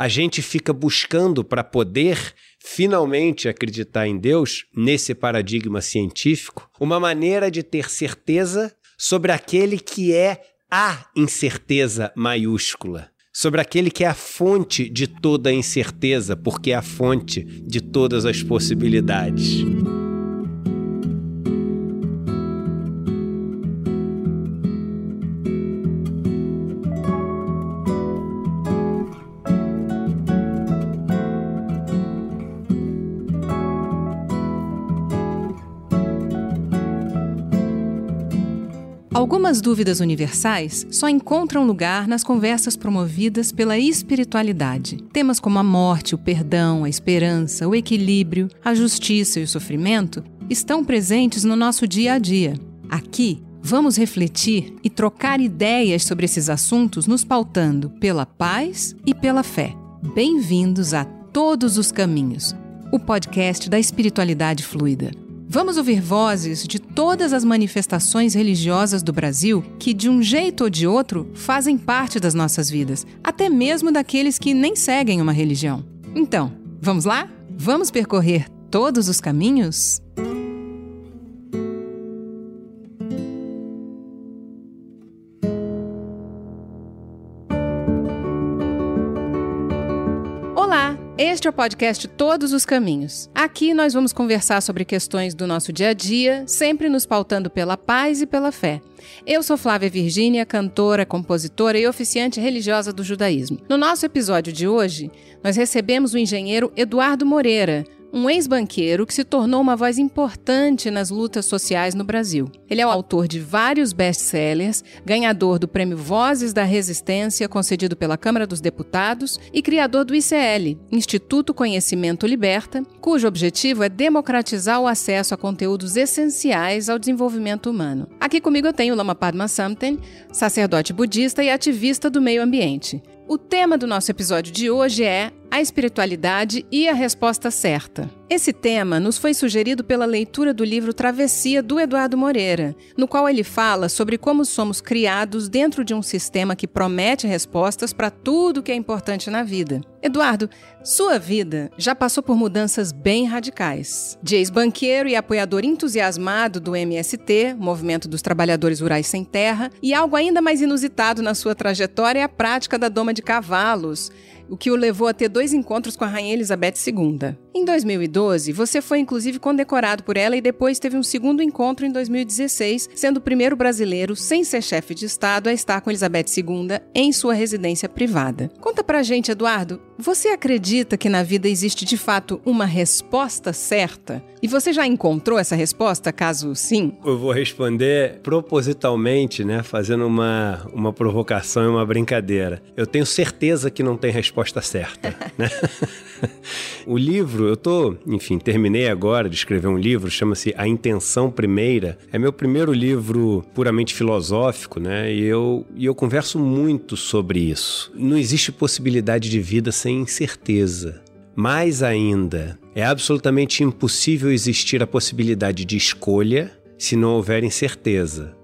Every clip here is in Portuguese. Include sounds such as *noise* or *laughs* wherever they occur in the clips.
a gente fica buscando para poder finalmente acreditar em Deus, nesse paradigma científico, uma maneira de ter certeza sobre aquele que é a incerteza maiúscula, sobre aquele que é a fonte de toda a incerteza, porque é a fonte de todas as possibilidades. Algumas dúvidas universais só encontram lugar nas conversas promovidas pela espiritualidade. Temas como a morte, o perdão, a esperança, o equilíbrio, a justiça e o sofrimento estão presentes no nosso dia a dia. Aqui, vamos refletir e trocar ideias sobre esses assuntos, nos pautando pela paz e pela fé. Bem-vindos a Todos os Caminhos, o podcast da espiritualidade fluida. Vamos ouvir vozes de todas as manifestações religiosas do Brasil que, de um jeito ou de outro, fazem parte das nossas vidas, até mesmo daqueles que nem seguem uma religião. Então, vamos lá? Vamos percorrer todos os caminhos? Este é o podcast Todos os Caminhos. Aqui nós vamos conversar sobre questões do nosso dia a dia, sempre nos pautando pela paz e pela fé. Eu sou Flávia Virgínia, cantora, compositora e oficiante religiosa do judaísmo. No nosso episódio de hoje, nós recebemos o engenheiro Eduardo Moreira, um ex-banqueiro que se tornou uma voz importante nas lutas sociais no Brasil. Ele é o autor de vários best-sellers, ganhador do Prêmio Vozes da Resistência, concedido pela Câmara dos Deputados, e criador do ICL, Instituto Conhecimento Liberta, cujo objetivo é democratizar o acesso a conteúdos essenciais ao desenvolvimento humano. Aqui comigo eu tenho Lama Padma Samten, sacerdote budista e ativista do meio ambiente. O tema do nosso episódio de hoje é a espiritualidade e a resposta certa. Esse tema nos foi sugerido pela leitura do livro Travessia do Eduardo Moreira, no qual ele fala sobre como somos criados dentro de um sistema que promete respostas para tudo que é importante na vida. Eduardo, sua vida já passou por mudanças bem radicais. De ex-banqueiro e apoiador entusiasmado do MST, Movimento dos Trabalhadores Rurais Sem Terra, e algo ainda mais inusitado na sua trajetória é a prática da doma de cavalos o que o levou a ter dois encontros com a Rainha Elizabeth II. Em 2012, você foi inclusive condecorado por ela e depois teve um segundo encontro em 2016, sendo o primeiro brasileiro, sem ser chefe de Estado, a estar com Elizabeth II em sua residência privada. Conta pra gente, Eduardo, você acredita que na vida existe de fato uma resposta certa? E você já encontrou essa resposta, caso sim? Eu vou responder propositalmente, né, fazendo uma, uma provocação e uma brincadeira. Eu tenho certeza que não tem resposta certa, né? o livro, eu tô, enfim, terminei agora de escrever um livro, chama-se A Intenção Primeira. É meu primeiro livro puramente filosófico, né? E eu, e eu converso muito sobre isso. Não existe possibilidade de vida sem incerteza. Mais ainda, é absolutamente impossível existir a possibilidade de escolha se não houver incerteza.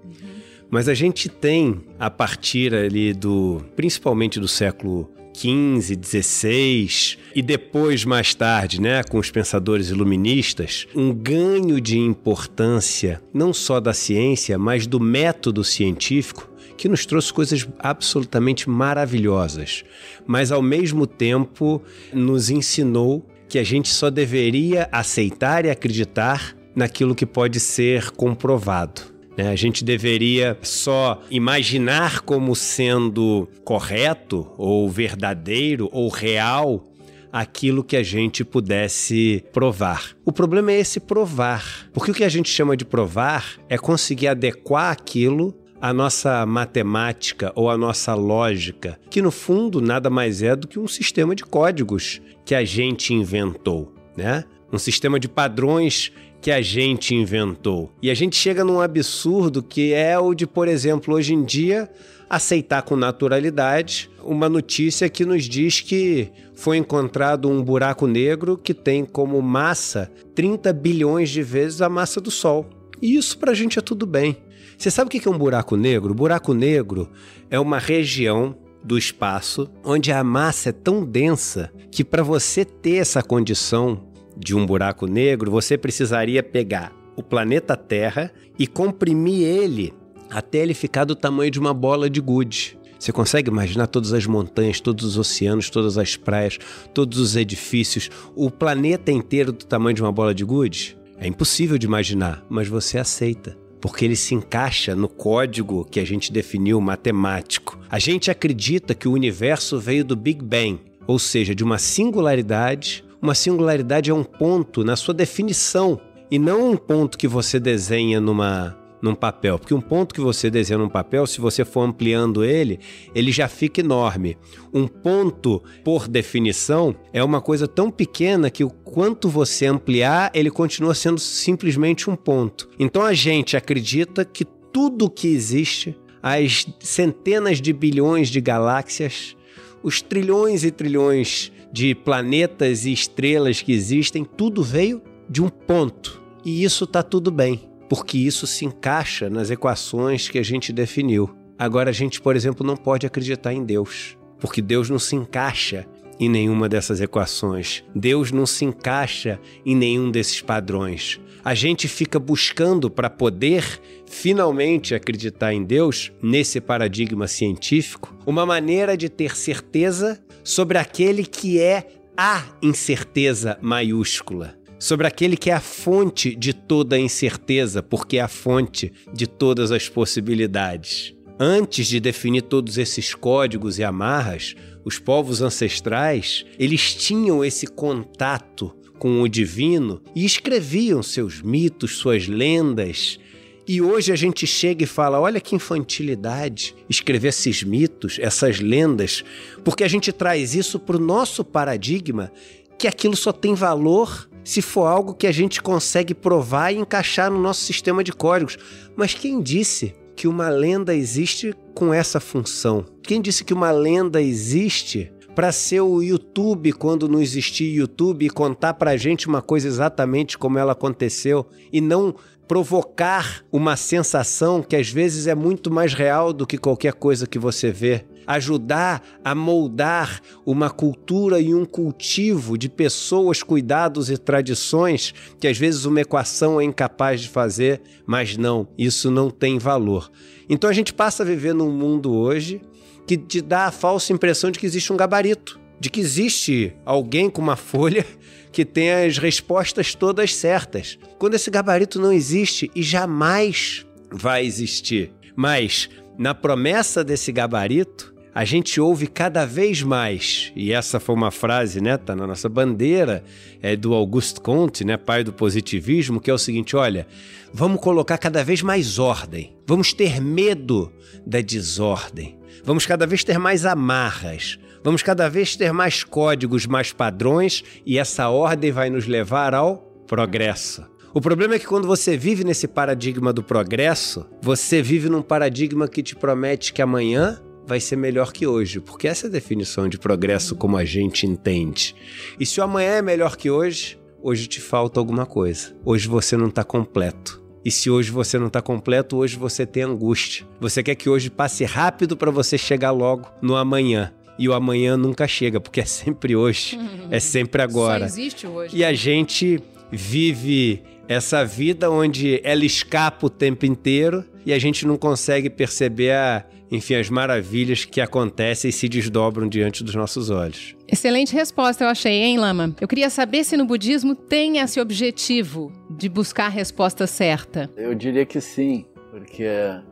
Mas a gente tem, a partir ali do, principalmente do século 15, 16 e depois mais tarde, né, com os pensadores iluministas, um ganho de importância não só da ciência, mas do método científico que nos trouxe coisas absolutamente maravilhosas, mas ao mesmo tempo nos ensinou que a gente só deveria aceitar e acreditar naquilo que pode ser comprovado. Né? A gente deveria só imaginar como sendo correto, ou verdadeiro, ou real aquilo que a gente pudesse provar. O problema é esse provar, porque o que a gente chama de provar é conseguir adequar aquilo à nossa matemática ou à nossa lógica, que no fundo nada mais é do que um sistema de códigos que a gente inventou, né? Um sistema de padrões que a gente inventou. E a gente chega num absurdo que é o de, por exemplo, hoje em dia, aceitar com naturalidade uma notícia que nos diz que foi encontrado um buraco negro que tem como massa 30 bilhões de vezes a massa do Sol. E isso pra gente é tudo bem. Você sabe o que é um buraco negro? O buraco negro é uma região do espaço, onde a massa é tão densa que para você ter essa condição de um buraco negro, você precisaria pegar o planeta Terra e comprimir ele até ele ficar do tamanho de uma bola de gude. Você consegue imaginar todas as montanhas, todos os oceanos, todas as praias, todos os edifícios, o planeta inteiro do tamanho de uma bola de gude? É impossível de imaginar, mas você aceita porque ele se encaixa no código que a gente definiu matemático. A gente acredita que o universo veio do Big Bang, ou seja, de uma singularidade. Uma singularidade é um ponto na sua definição e não um ponto que você desenha numa num papel, porque um ponto que você desenha num papel, se você for ampliando ele, ele já fica enorme. Um ponto, por definição, é uma coisa tão pequena que o quanto você ampliar, ele continua sendo simplesmente um ponto. Então a gente acredita que tudo que existe, as centenas de bilhões de galáxias, os trilhões e trilhões de planetas e estrelas que existem, tudo veio de um ponto. E isso está tudo bem porque isso se encaixa nas equações que a gente definiu. Agora, a gente, por exemplo, não pode acreditar em Deus, porque Deus não se encaixa em nenhuma dessas equações. Deus não se encaixa em nenhum desses padrões. A gente fica buscando para poder finalmente acreditar em Deus, nesse paradigma científico, uma maneira de ter certeza sobre aquele que é a incerteza maiúscula sobre aquele que é a fonte de toda a incerteza, porque é a fonte de todas as possibilidades. Antes de definir todos esses códigos e amarras, os povos ancestrais, eles tinham esse contato com o divino e escreviam seus mitos, suas lendas. E hoje a gente chega e fala: olha que infantilidade escrever esses mitos, essas lendas, porque a gente traz isso para o nosso paradigma que aquilo só tem valor se for algo que a gente consegue provar e encaixar no nosso sistema de códigos. Mas quem disse que uma lenda existe com essa função? Quem disse que uma lenda existe para ser o YouTube quando não existia YouTube e contar para a gente uma coisa exatamente como ela aconteceu e não provocar uma sensação que às vezes é muito mais real do que qualquer coisa que você vê ajudar a moldar uma cultura e um cultivo de pessoas, cuidados e tradições que às vezes uma equação é incapaz de fazer, mas não, isso não tem valor. Então a gente passa a viver num mundo hoje que te dá a falsa impressão de que existe um gabarito, de que existe alguém com uma *laughs* folha que tem as respostas todas certas. Quando esse gabarito não existe e jamais vai existir. Mas na promessa desse gabarito, a gente ouve cada vez mais, e essa foi uma frase, né, tá na nossa bandeira, é do Auguste Comte, né, pai do positivismo, que é o seguinte, olha, vamos colocar cada vez mais ordem. Vamos ter medo da desordem. Vamos cada vez ter mais amarras. Vamos cada vez ter mais códigos, mais padrões, e essa ordem vai nos levar ao progresso. O problema é que quando você vive nesse paradigma do progresso, você vive num paradigma que te promete que amanhã vai ser melhor que hoje, porque essa é a definição de progresso como a gente entende. E se o amanhã é melhor que hoje, hoje te falta alguma coisa. Hoje você não está completo. E se hoje você não está completo, hoje você tem angústia. Você quer que hoje passe rápido para você chegar logo no amanhã. E o amanhã nunca chega, porque é sempre hoje, é sempre agora. Só existe hoje. E a gente vive essa vida onde ela escapa o tempo inteiro e a gente não consegue perceber a enfim, as maravilhas que acontecem e se desdobram diante dos nossos olhos. Excelente resposta, eu achei, hein, Lama? Eu queria saber se no budismo tem esse objetivo de buscar a resposta certa. Eu diria que sim, porque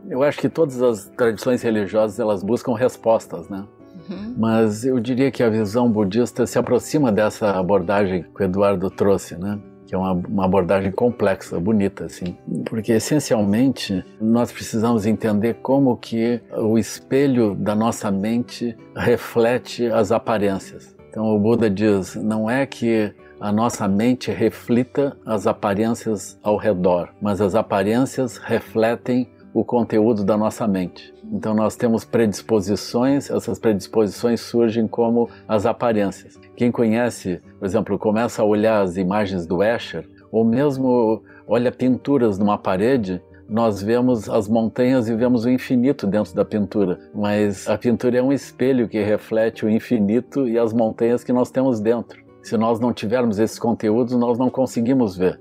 eu acho que todas as tradições religiosas elas buscam respostas, né? Uhum. Mas eu diria que a visão budista se aproxima dessa abordagem que o Eduardo trouxe, né? que é uma, uma, abordagem complexa, bonita, assim, porque essencialmente nós precisamos entender como que o espelho da nossa mente reflete as aparências. Então o Buda diz, não é que a nossa mente reflita as aparências ao redor, mas as aparências refletem o conteúdo da nossa mente. Então nós temos predisposições, essas predisposições surgem como as aparências. Quem conhece, por exemplo, começa a olhar as imagens do Escher, ou mesmo olha pinturas numa parede, nós vemos as montanhas e vemos o infinito dentro da pintura, mas a pintura é um espelho que reflete o infinito e as montanhas que nós temos dentro. Se nós não tivermos esses conteúdos, nós não conseguimos ver.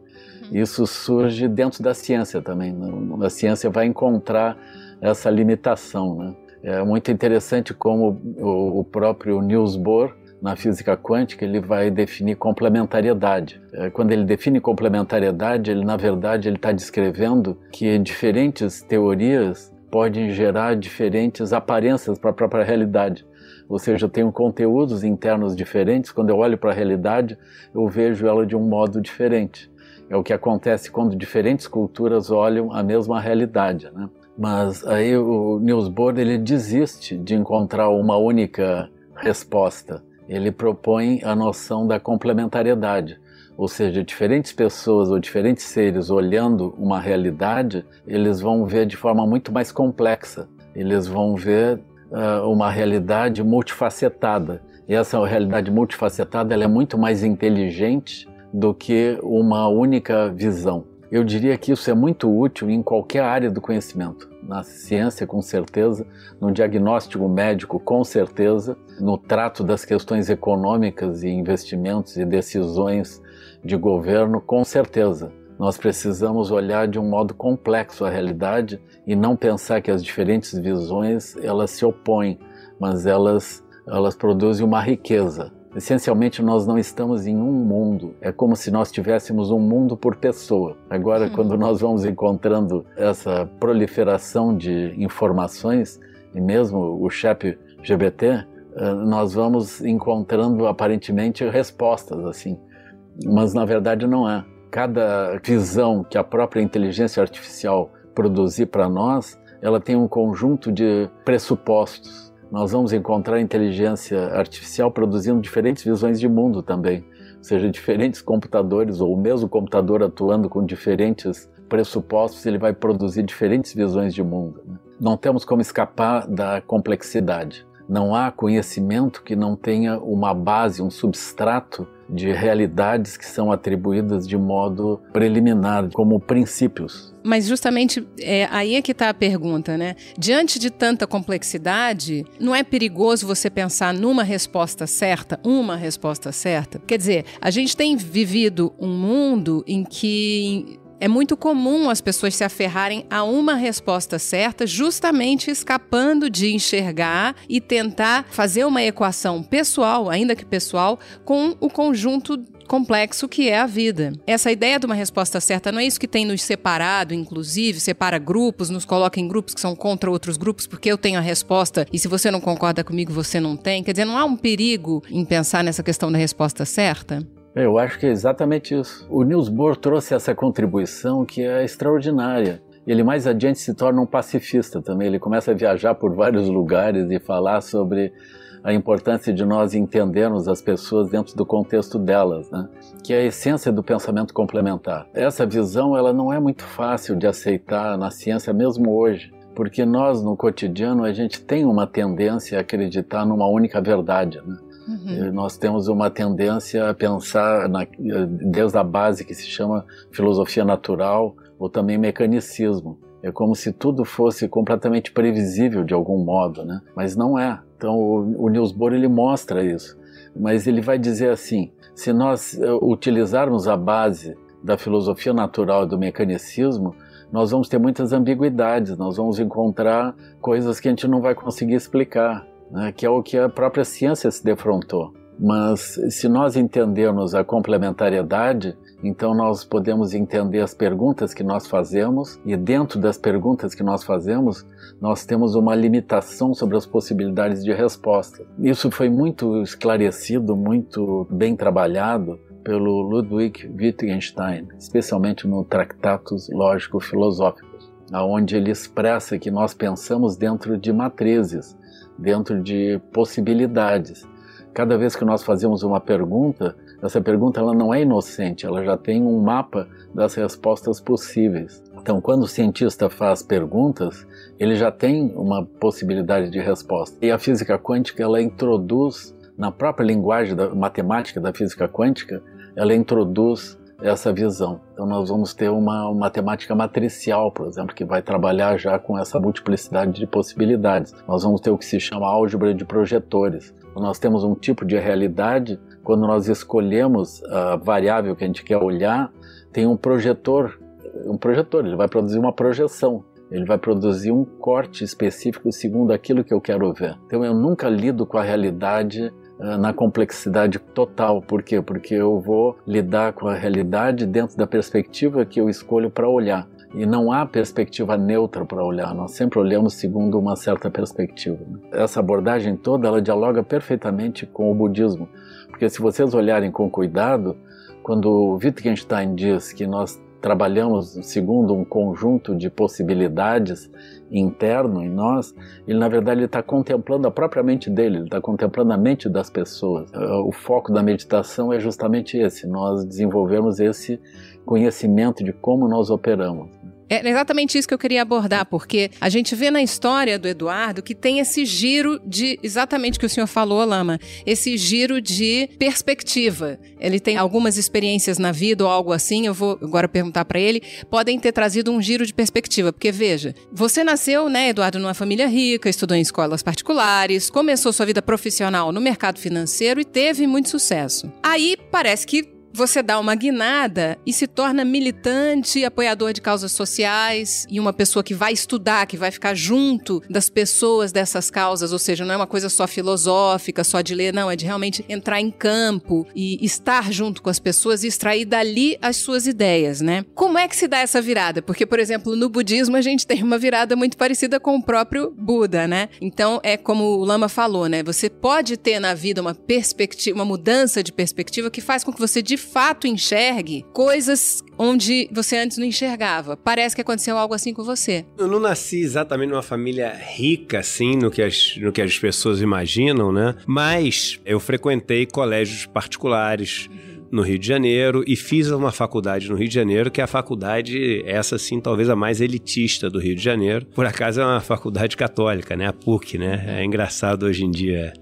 Isso surge dentro da ciência também. Né? A ciência vai encontrar essa limitação. Né? É muito interessante como o próprio Niels Bohr na física quântica, ele vai definir complementariedade. É, quando ele define complementariedade, ele na verdade ele está descrevendo que diferentes teorias podem gerar diferentes aparências para a própria realidade. Ou seja, eu tenho conteúdos internos diferentes. Quando eu olho para a realidade, eu vejo ela de um modo diferente. É o que acontece quando diferentes culturas olham a mesma realidade, né? Mas aí o Niels Bohr ele desiste de encontrar uma única resposta ele propõe a noção da complementariedade, ou seja, diferentes pessoas ou diferentes seres olhando uma realidade, eles vão ver de forma muito mais complexa, eles vão ver uh, uma realidade multifacetada. E essa realidade multifacetada ela é muito mais inteligente do que uma única visão. Eu diria que isso é muito útil em qualquer área do conhecimento. Na ciência, com certeza, no diagnóstico médico, com certeza, no trato das questões econômicas e investimentos e decisões de governo, com certeza. Nós precisamos olhar de um modo complexo a realidade e não pensar que as diferentes visões elas se opõem, mas elas elas produzem uma riqueza. Essencialmente, nós não estamos em um mundo. É como se nós tivéssemos um mundo por pessoa. Agora, quando nós vamos encontrando essa proliferação de informações, e mesmo o chat GBT, eh, nós vamos encontrando aparentemente respostas assim. Mas na verdade não é. Cada visão que a própria inteligência artificial produzir para nós, ela tem um conjunto de pressupostos nós vamos encontrar inteligência artificial produzindo diferentes visões de mundo também, ou seja, diferentes computadores ou o mesmo computador atuando com diferentes pressupostos, ele vai produzir diferentes visões de mundo. Né? Não temos como escapar da complexidade. Não há conhecimento que não tenha uma base, um substrato de realidades que são atribuídas de modo preliminar, como princípios. Mas justamente é, aí é que está a pergunta, né? Diante de tanta complexidade, não é perigoso você pensar numa resposta certa, uma resposta certa? Quer dizer, a gente tem vivido um mundo em que é muito comum as pessoas se aferrarem a uma resposta certa, justamente escapando de enxergar e tentar fazer uma equação pessoal, ainda que pessoal, com o conjunto complexo que é a vida. Essa ideia de uma resposta certa não é isso que tem nos separado, inclusive, separa grupos, nos coloca em grupos que são contra outros grupos, porque eu tenho a resposta e se você não concorda comigo, você não tem. Quer dizer, não há um perigo em pensar nessa questão da resposta certa? Eu acho que é exatamente isso. O Niels Bohr trouxe essa contribuição que é extraordinária. Ele mais adiante se torna um pacifista também. Ele começa a viajar por vários lugares e falar sobre a importância de nós entendermos as pessoas dentro do contexto delas, né? que é a essência do pensamento complementar. Essa visão ela não é muito fácil de aceitar na ciência mesmo hoje, porque nós no cotidiano a gente tem uma tendência a acreditar numa única verdade. Né? Uhum. Nós temos uma tendência a pensar na, desde a base que se chama filosofia natural ou também mecanicismo. É como se tudo fosse completamente previsível de algum modo, né? Mas não é. Então o, o Niels Bohr ele mostra isso. Mas ele vai dizer assim: se nós eh, utilizarmos a base da filosofia natural e do mecanicismo, nós vamos ter muitas ambiguidades, nós vamos encontrar coisas que a gente não vai conseguir explicar né, que é o que a própria ciência se defrontou. Mas se nós entendermos a complementariedade, então nós podemos entender as perguntas que nós fazemos e dentro das perguntas que nós fazemos, nós temos uma limitação sobre as possibilidades de resposta. Isso foi muito esclarecido, muito bem trabalhado pelo Ludwig Wittgenstein, especialmente no Tratatus Lógico-Filosóficos, aonde ele expressa que nós pensamos dentro de matrizes dentro de possibilidades. Cada vez que nós fazemos uma pergunta, essa pergunta ela não é inocente, ela já tem um mapa das respostas possíveis. Então, quando o cientista faz perguntas, ele já tem uma possibilidade de resposta. E a física quântica ela introduz na própria linguagem da matemática da física quântica, ela introduz essa visão. Então nós vamos ter uma, uma temática matricial, por exemplo, que vai trabalhar já com essa multiplicidade de possibilidades. Nós vamos ter o que se chama álgebra de projetores. Nós temos um tipo de realidade quando nós escolhemos a variável que a gente quer olhar, tem um projetor, um projetor, ele vai produzir uma projeção. Ele vai produzir um corte específico segundo aquilo que eu quero ver. Então eu nunca lido com a realidade na complexidade total. Por quê? Porque eu vou lidar com a realidade dentro da perspectiva que eu escolho para olhar. E não há perspectiva neutra para olhar, nós sempre olhamos segundo uma certa perspectiva. Essa abordagem toda ela dialoga perfeitamente com o budismo, porque se vocês olharem com cuidado, quando Wittgenstein diz que nós trabalhamos segundo um conjunto de possibilidades interno em nós, ele na verdade está contemplando a própria mente dele, ele está contemplando a mente das pessoas. O foco da meditação é justamente esse, nós desenvolvemos esse conhecimento de como nós operamos. É exatamente isso que eu queria abordar, porque a gente vê na história do Eduardo que tem esse giro de exatamente o que o senhor falou, Lama, esse giro de perspectiva. Ele tem algumas experiências na vida ou algo assim, eu vou agora perguntar para ele, podem ter trazido um giro de perspectiva, porque veja, você nasceu, né, Eduardo, numa família rica, estudou em escolas particulares, começou sua vida profissional no mercado financeiro e teve muito sucesso. Aí parece que você dá uma guinada e se torna militante, apoiador de causas sociais e uma pessoa que vai estudar, que vai ficar junto das pessoas dessas causas, ou seja, não é uma coisa só filosófica, só de ler, não, é de realmente entrar em campo e estar junto com as pessoas e extrair dali as suas ideias, né? Como é que se dá essa virada? Porque, por exemplo, no budismo a gente tem uma virada muito parecida com o próprio Buda, né? Então, é como o Lama falou, né? Você pode ter na vida uma perspectiva, uma mudança de perspectiva que faz com que você de fato enxergue coisas onde você antes não enxergava. Parece que aconteceu algo assim com você. Eu não nasci exatamente numa família rica, assim, no que as, no que as pessoas imaginam, né? Mas eu frequentei colégios particulares. no Rio de Janeiro e fiz uma faculdade no Rio de Janeiro, que é a faculdade, essa sim, talvez a mais elitista do Rio de Janeiro. Por acaso é uma faculdade católica, né? A PUC, né? É engraçado hoje em dia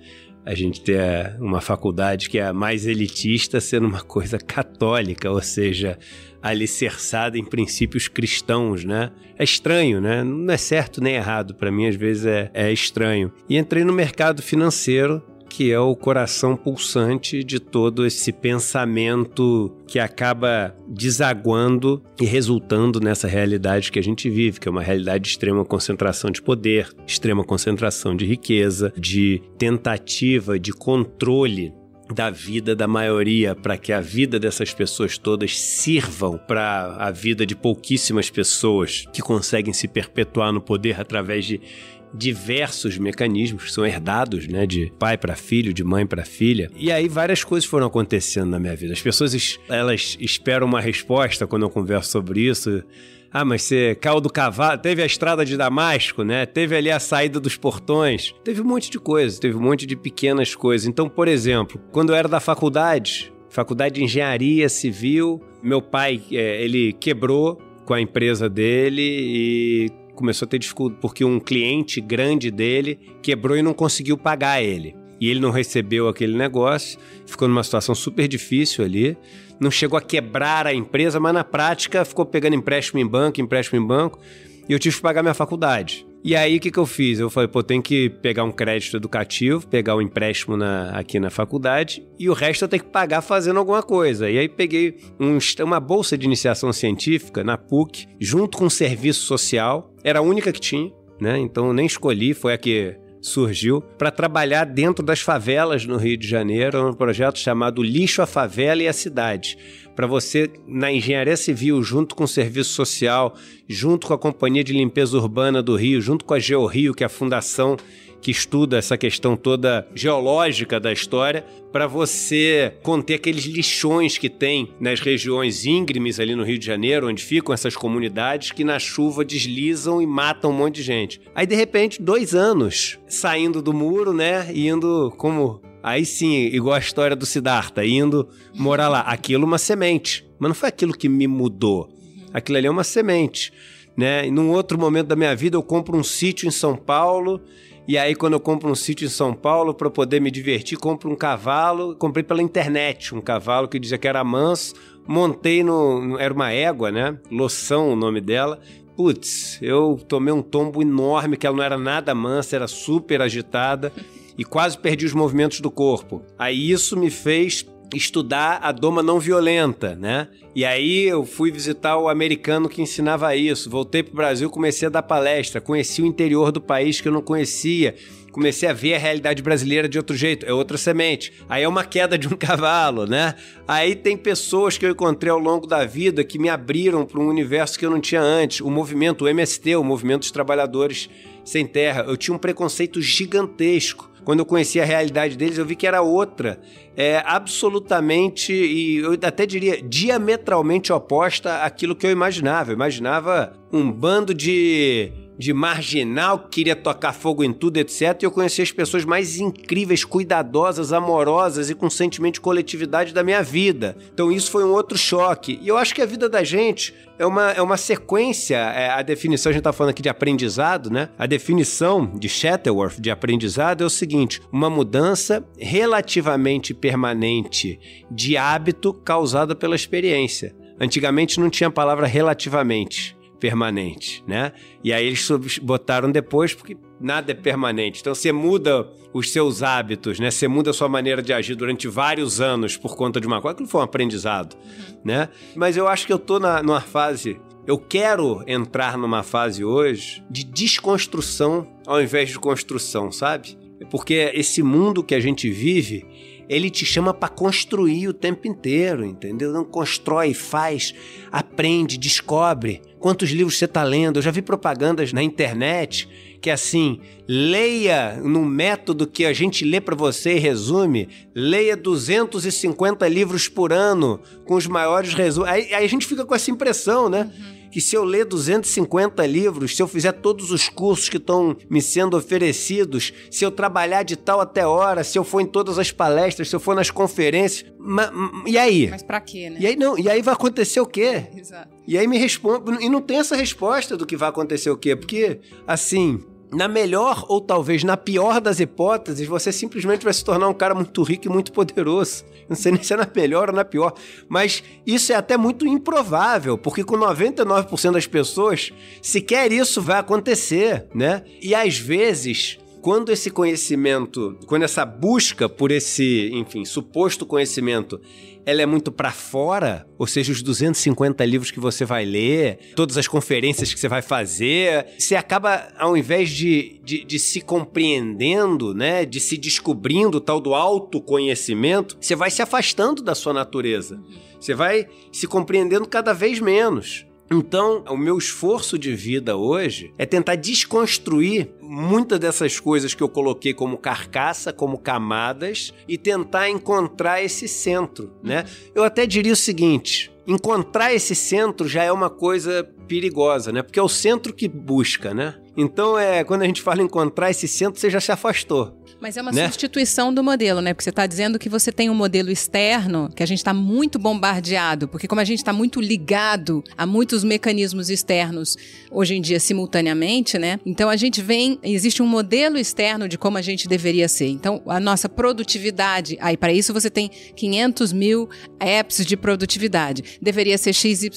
a gente ter uma faculdade que é mais elitista sendo uma coisa católica, ou seja, alicerçada em princípios cristãos, né? É estranho, né? Não é certo nem errado, para mim às vezes é, é estranho. E entrei no mercado financeiro que é o coração pulsante de todo esse pensamento que acaba desaguando e resultando nessa realidade que a gente vive, que é uma realidade de extrema concentração de poder, extrema concentração de riqueza, de tentativa de controle da vida da maioria, para que a vida dessas pessoas todas sirvam para a vida de pouquíssimas pessoas que conseguem se perpetuar no poder através de diversos mecanismos que são herdados, né, de pai para filho, de mãe para filha. E aí várias coisas foram acontecendo na minha vida. As pessoas elas esperam uma resposta quando eu converso sobre isso. Ah, mas você caiu do cavalo, teve a estrada de Damasco, né? Teve ali a saída dos portões. Teve um monte de coisas, teve um monte de pequenas coisas. Então, por exemplo, quando eu era da faculdade, faculdade de engenharia civil, meu pai, é, ele quebrou com a empresa dele e começou a ter dificuldade porque um cliente grande dele quebrou e não conseguiu pagar ele. E ele não recebeu aquele negócio, ficou numa situação super difícil ali. Não chegou a quebrar a empresa, mas na prática ficou pegando empréstimo em banco, empréstimo em banco, e eu tive que pagar minha faculdade. E aí, o que, que eu fiz? Eu falei, pô, tem que pegar um crédito educativo, pegar um empréstimo na, aqui na faculdade, e o resto eu tenho que pagar fazendo alguma coisa. E aí peguei um, uma bolsa de iniciação científica na PUC, junto com um serviço social, era a única que tinha, né? Então nem escolhi, foi a que surgiu para trabalhar dentro das favelas no Rio de Janeiro, um projeto chamado Lixo a Favela e a Cidade. Para você, na engenharia civil, junto com o serviço social, junto com a Companhia de Limpeza Urbana do Rio, junto com a GeoRio, que é a fundação que estuda essa questão toda geológica da história, para você conter aqueles lixões que tem nas regiões íngremes ali no Rio de Janeiro, onde ficam essas comunidades que na chuva deslizam e matam um monte de gente. Aí, de repente, dois anos saindo do muro, né? Indo como Aí sim, igual a história do Siddhartha, indo morar lá. Aquilo é uma semente. Mas não foi aquilo que me mudou. Aquilo ali é uma semente. Né? E num outro momento da minha vida, eu compro um sítio em São Paulo E aí, quando eu compro um sítio em São Paulo para poder me divertir, compro um cavalo. Comprei pela internet um cavalo que dizia que era manso. Montei no. Era uma égua, né? Loção o nome dela. Putz, eu tomei um tombo enorme, que ela não era nada mansa, era super agitada e quase perdi os movimentos do corpo. Aí isso me fez estudar a doma não violenta, né? E aí eu fui visitar o americano que ensinava isso. Voltei para o Brasil, comecei a dar palestra, conheci o interior do país que eu não conhecia. Comecei a ver a realidade brasileira de outro jeito, é outra semente. Aí é uma queda de um *laughs* cavalo, né? Aí tem pessoas que eu encontrei ao longo da vida que me abriram para um universo que eu não tinha antes. O movimento, o MST, o Movimento dos Trabalhadores Sem Terra. Eu tinha um preconceito gigantesco quando eu conheci a realidade deles, eu vi que era outra, é absolutamente e eu até diria diametralmente oposta àquilo que eu imaginava. Eu imaginava um bando de de marginal que queria tocar fogo em tudo, etc. E eu conheci as pessoas mais incríveis, cuidadosas, amorosas e com sentimento de coletividade da minha vida. Então isso foi um outro choque. E eu acho que a vida da gente é uma, é uma sequência. É, a definição, a gente está falando aqui de aprendizado, né? A definição de Shuttleworth de aprendizado é o seguinte: uma mudança relativamente permanente de hábito causada pela experiência. Antigamente não tinha a palavra relativamente permanente, né? E aí eles botaram depois porque nada é permanente. Então você muda os seus hábitos, né? Você muda a sua maneira de agir durante vários anos por conta de uma coisa. Aquilo foi um aprendizado, uhum. né? Mas eu acho que eu tô na, numa fase eu quero entrar numa fase hoje de desconstrução ao invés de construção, sabe? Porque esse mundo que a gente vive, ele te chama para construir o tempo inteiro, entendeu? Não constrói, faz, aprende, descobre. Quantos livros você está lendo? Eu já vi propagandas na internet que assim, leia no método que a gente lê para você e resume, leia 250 livros por ano com os maiores resumos. Aí, aí a gente fica com essa impressão, né? Uhum que se eu ler 250 livros, se eu fizer todos os cursos que estão me sendo oferecidos, se eu trabalhar de tal até hora, se eu for em todas as palestras, se eu for nas conferências, ma, e aí? Mas pra quê, né? E aí não, e aí vai acontecer o quê? Exato. E aí me responde, e não tem essa resposta do que vai acontecer o quê? Porque assim, na melhor ou talvez na pior das hipóteses, você simplesmente vai se tornar um cara muito rico e muito poderoso. Não sei nem se é na melhor ou na pior, mas isso é até muito improvável, porque com 99% das pessoas, sequer isso vai acontecer, né? E às vezes, quando esse conhecimento, quando essa busca por esse, enfim, suposto conhecimento ela é muito para fora, ou seja, os 250 livros que você vai ler, todas as conferências que você vai fazer, você acaba, ao invés de, de, de se compreendendo, né, de se descobrindo tal do autoconhecimento, você vai se afastando da sua natureza. Você vai se compreendendo cada vez menos. Então, o meu esforço de vida hoje é tentar desconstruir muitas dessas coisas que eu coloquei como carcaça, como camadas, e tentar encontrar esse centro, né? Eu até diria o seguinte: encontrar esse centro já é uma coisa perigosa, né? Porque é o centro que busca, né? Então, é, quando a gente fala encontrar esse centro, você já se afastou. Mas é uma né? substituição do modelo, né? Porque você está dizendo que você tem um modelo externo que a gente está muito bombardeado, porque como a gente está muito ligado a muitos mecanismos externos hoje em dia simultaneamente, né? Então a gente vem, existe um modelo externo de como a gente deveria ser. Então a nossa produtividade, aí para isso você tem 500 mil apps de produtividade, deveria ser XYZ.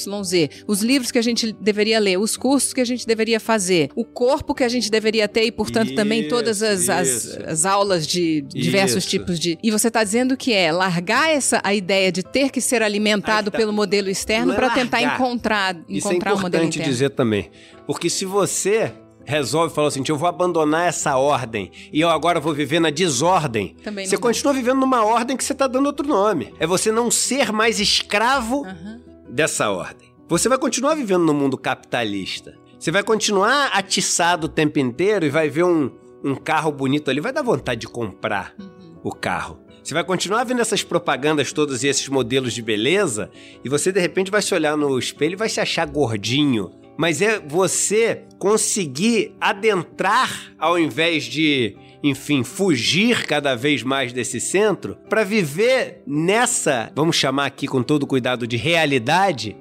Os livros que a gente deveria ler, os cursos que a gente deveria fazer, o corpo que a gente deveria ter e, portanto, isso, também todas as, as, as aulas de diversos Isso. tipos de. E você está dizendo que é largar essa a ideia de ter que ser alimentado tá. pelo modelo externo é para tentar encontrar, Isso encontrar é o modelo interno. dizer também. Porque se você resolve falar assim, eu vou abandonar essa ordem e eu agora vou viver na desordem. Também você continua vivendo numa ordem que você está dando outro nome. É você não ser mais escravo uhum. dessa ordem. Você vai continuar vivendo no mundo capitalista. Você vai continuar atiçado o tempo inteiro e vai ver um, um carro bonito ali, vai dar vontade de comprar uhum. o carro. Você vai continuar vendo essas propagandas todas e esses modelos de beleza, e você de repente vai se olhar no espelho e vai se achar gordinho. Mas é você conseguir adentrar ao invés de, enfim, fugir cada vez mais desse centro para viver nessa, vamos chamar aqui com todo cuidado de realidade,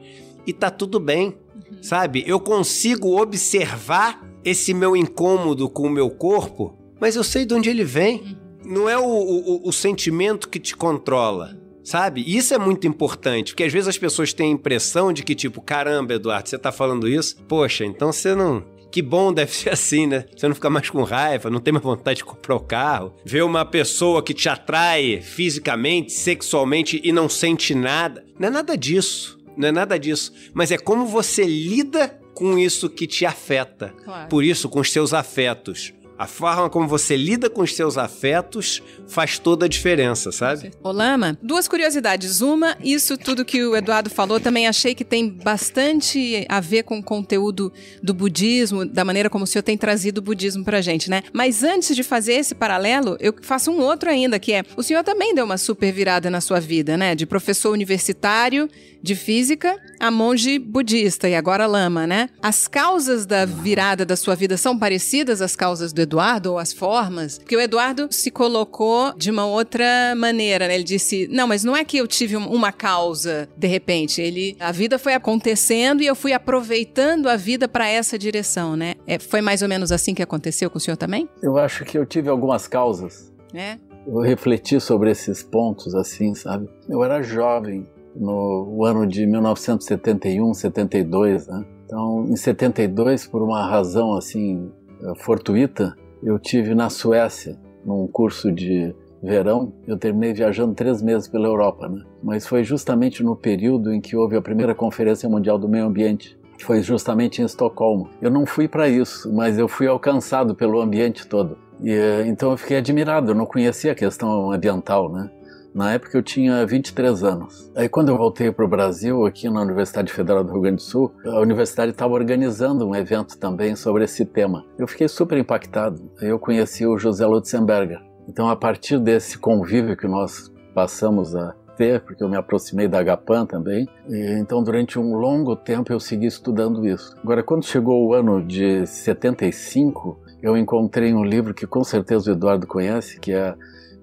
e tá tudo bem. Sabe? Eu consigo observar esse meu incômodo com o meu corpo mas eu sei de onde ele vem. Não é o, o, o sentimento que te controla. Sabe? Isso é muito importante, porque às vezes as pessoas têm a impressão de que, tipo, caramba, Eduardo, você tá falando isso? Poxa, então você não. Que bom deve ser assim, né? Você não fica mais com raiva, não tem mais vontade de comprar o carro. Ver uma pessoa que te atrai fisicamente, sexualmente e não sente nada. Não é nada disso. Não é nada disso. Mas é como você lida com isso que te afeta. Claro. Por isso, com os seus afetos. A forma como você lida com os seus afetos faz toda a diferença, sabe? Olama, duas curiosidades. Uma, isso tudo que o Eduardo falou, também achei que tem bastante a ver com o conteúdo do budismo, da maneira como o senhor tem trazido o budismo pra gente, né? Mas antes de fazer esse paralelo, eu faço um outro ainda, que é: o senhor também deu uma super virada na sua vida, né? De professor universitário de física a monge budista e agora lama, né? As causas da virada da sua vida são parecidas às causas do Eduardo ou as formas? Porque o Eduardo se colocou de uma outra maneira, né? Ele disse: "Não, mas não é que eu tive uma causa de repente, ele a vida foi acontecendo e eu fui aproveitando a vida para essa direção, né? É, foi mais ou menos assim que aconteceu com o senhor também? Eu acho que eu tive algumas causas. É. Eu refleti sobre esses pontos assim, sabe? Eu era jovem, no ano de 1971, 72, né? Então, em 72, por uma razão assim fortuita, eu tive na Suécia num curso de verão. Eu terminei viajando três meses pela Europa, né? Mas foi justamente no período em que houve a primeira Conferência Mundial do Meio Ambiente. Foi justamente em Estocolmo. Eu não fui para isso, mas eu fui alcançado pelo ambiente todo. E, eh, então eu fiquei admirado. Eu não conhecia a questão ambiental, né? Na época eu tinha 23 anos. Aí quando eu voltei para o Brasil, aqui na Universidade Federal do Rio Grande do Sul, a universidade estava organizando um evento também sobre esse tema. Eu fiquei super impactado. Eu conheci o José Lutzenberger. Então a partir desse convívio que nós passamos a ter, porque eu me aproximei da Agapan também. E, então, durante um longo tempo, eu segui estudando isso. Agora, quando chegou o ano de 75, eu encontrei um livro que com certeza o Eduardo conhece, que é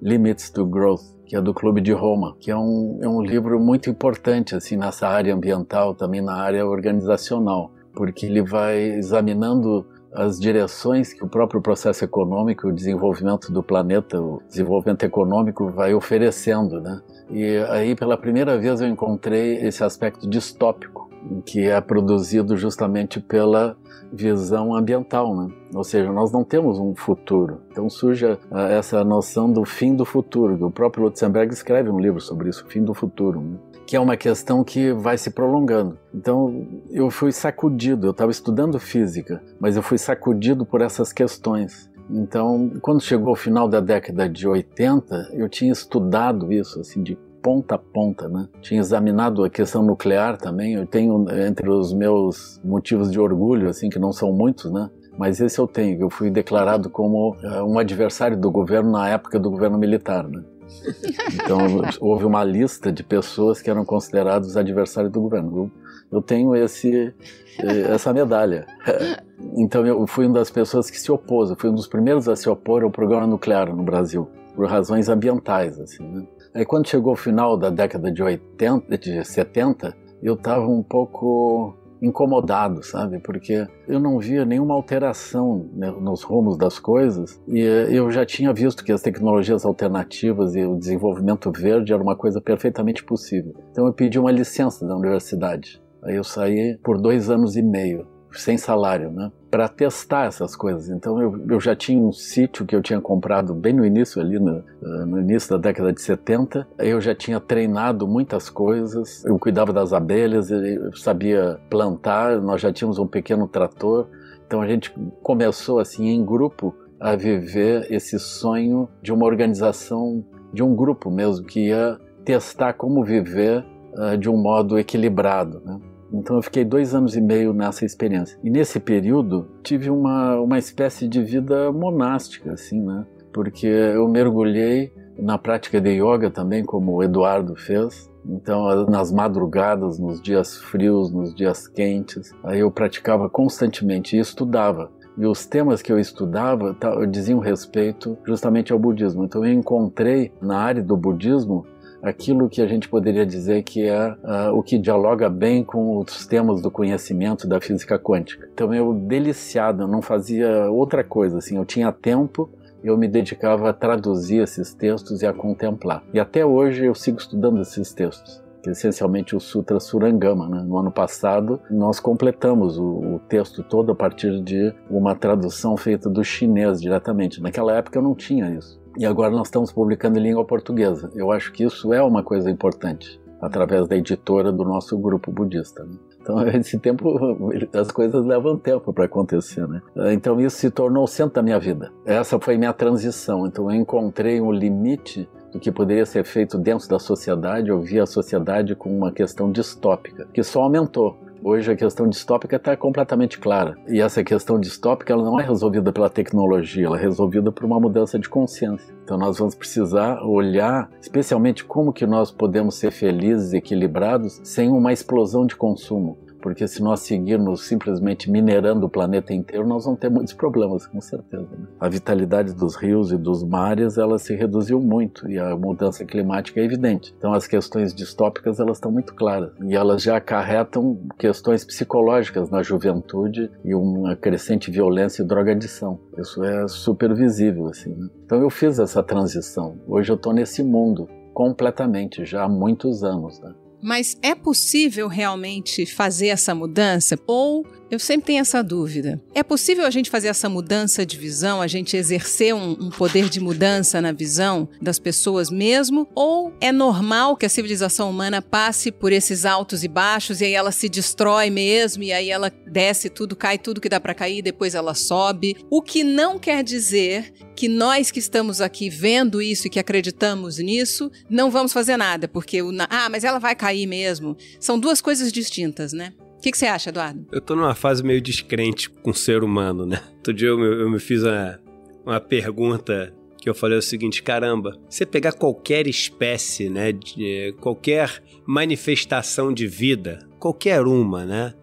Limits to Growth, que é do Clube de Roma, que é um, é um livro muito importante assim nessa área ambiental, também na área organizacional, porque ele vai examinando as direções que o próprio processo econômico, o desenvolvimento do planeta, o desenvolvimento econômico vai oferecendo, né? E aí pela primeira vez eu encontrei esse aspecto distópico que é produzido justamente pela visão ambiental, né? Ou seja, nós não temos um futuro. Então surge ah, essa noção do fim do futuro. O próprio Lutzenberg escreve um livro sobre isso, Fim do Futuro, né? que é uma questão que vai se prolongando. Então eu fui sacudido. Eu estava estudando física, mas eu fui sacudido por essas questões. Então, quando chegou o final da década de 80, eu tinha estudado isso assim de ponta a ponta, né? Tinha examinado a questão nuclear também. Eu tenho entre os meus motivos de orgulho, assim, que não são muitos, né? Mas esse eu tenho. Eu fui declarado como uh, um adversário do governo na época do governo militar, né? *laughs* Então houve uma lista de pessoas que eram considerados adversários do governo. Eu, eu tenho esse eh, essa medalha. *laughs* Então eu fui uma das pessoas que se opôs. Eu fui um dos primeiros a se opor ao programa nuclear no Brasil por razões ambientais, assim. Né? Aí quando chegou o final da década de 80, de 70, eu estava um pouco incomodado, sabe? Porque eu não via nenhuma alteração né, nos rumos das coisas e eh, eu já tinha visto que as tecnologias alternativas e o desenvolvimento verde era uma coisa perfeitamente possível. Então eu pedi uma licença da universidade. Aí eu saí por dois anos e meio sem salário, né? Para testar essas coisas. Então eu, eu já tinha um sítio que eu tinha comprado bem no início, ali no, eh, no início da década de 70. Eu já tinha treinado muitas coisas. Eu cuidava das abelhas, eu sabia plantar. Nós já tínhamos um pequeno trator. Então a gente começou assim em grupo a viver esse sonho de uma organização, de um grupo mesmo que ia testar como viver uh, de um modo equilibrado. Né? Então eu fiquei dois anos e meio nessa experiência. E nesse período tive uma, uma espécie de vida monástica, assim, né? Porque eu mergulhei na prática de yoga também, como o Eduardo fez. Então, nas madrugadas, nos dias frios, nos dias quentes, aí eu praticava constantemente e estudava. E os temas que eu estudava diziam respeito justamente ao budismo. Então, eu encontrei na área do budismo aquilo que a gente poderia dizer que é uh, o que dialoga bem com os temas do conhecimento da física quântica. Então eu deliciado, não fazia outra coisa, assim, eu tinha tempo eu me dedicava a traduzir esses textos e a contemplar. E até hoje eu sigo estudando esses textos que é essencialmente o Sutra Surangama. Né? No ano passado, nós completamos o, o, texto todo a partir de uma tradução feita do chinês diretamente. Naquela época eu não tinha isso. E agora nós estamos publicando em língua portuguesa. Eu acho que isso é uma coisa importante, através da editora do nosso grupo budista. Né? Então, *laughs* esse tempo, as coisas levam tempo para acontecer, né? Então, isso se tornou o centro da minha vida. Essa foi minha transição. Então, eu encontrei um limite do que poderia ser feito dentro da sociedade, eu vi a sociedade com uma questão distópica, que só aumentou. Hoje a questão distópica está completamente clara. E essa questão distópica ela não é resolvida pela tecnologia, ela é resolvida por uma mudança de consciência. Então nós vamos precisar olhar especialmente como que nós podemos ser felizes equilibrados sem uma explosão de consumo porque se nós seguirmos simplesmente minerando o planeta inteiro, nós vamos ter muitos problemas, com certeza. Né? A vitalidade dos rios e dos mares, ela se reduziu muito e a mudança climática é evidente. Então as questões distópicas, elas estão muito claras e elas já acarretam questões psicológicas na juventude e uma crescente violência e drogadição. Isso é super visível, assim. Né? Então eu fiz essa transição. Hoje eu estou nesse mundo completamente, já há muitos anos. Né? Mas é possível realmente fazer essa mudança? Ou eu sempre tenho essa dúvida. É possível a gente fazer essa mudança de visão, a gente exercer um, um, poder de mudança na visão das pessoas mesmo? Ou é normal que a civilização humana passe por esses altos e baixos e aí ela se destrói mesmo e aí ela desce tudo, cai tudo que dá para cair, depois ela sobe? O que não quer dizer que nós que estamos aqui vendo isso e que acreditamos nisso não vamos fazer nada, porque o, ah, mas ela vai cair mesmo. São duas coisas distintas, né? O que, que, você acha, Eduardo? Eu tô numa fase meio descrente com o ser humano, né? Outro dia eu, eu me fiz uma, uma pergunta que eu falei o seguinte, caramba, você pegar qualquer espécie, né, de, qualquer manifestação de vida, qualquer uma, né,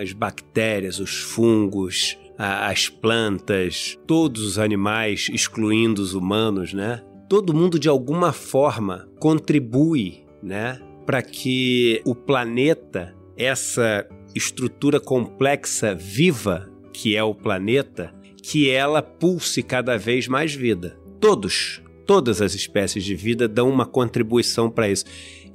as bactérias, os fungos, as plantas, todos os animais, excluindo os humanos, né, todo mundo de alguma forma contribui, né, para que o planeta, essa estrutura complexa, viva, que é o planeta, que ela pulse cada vez mais vida. Todos, todas as espécies de vida dão uma contribuição para isso.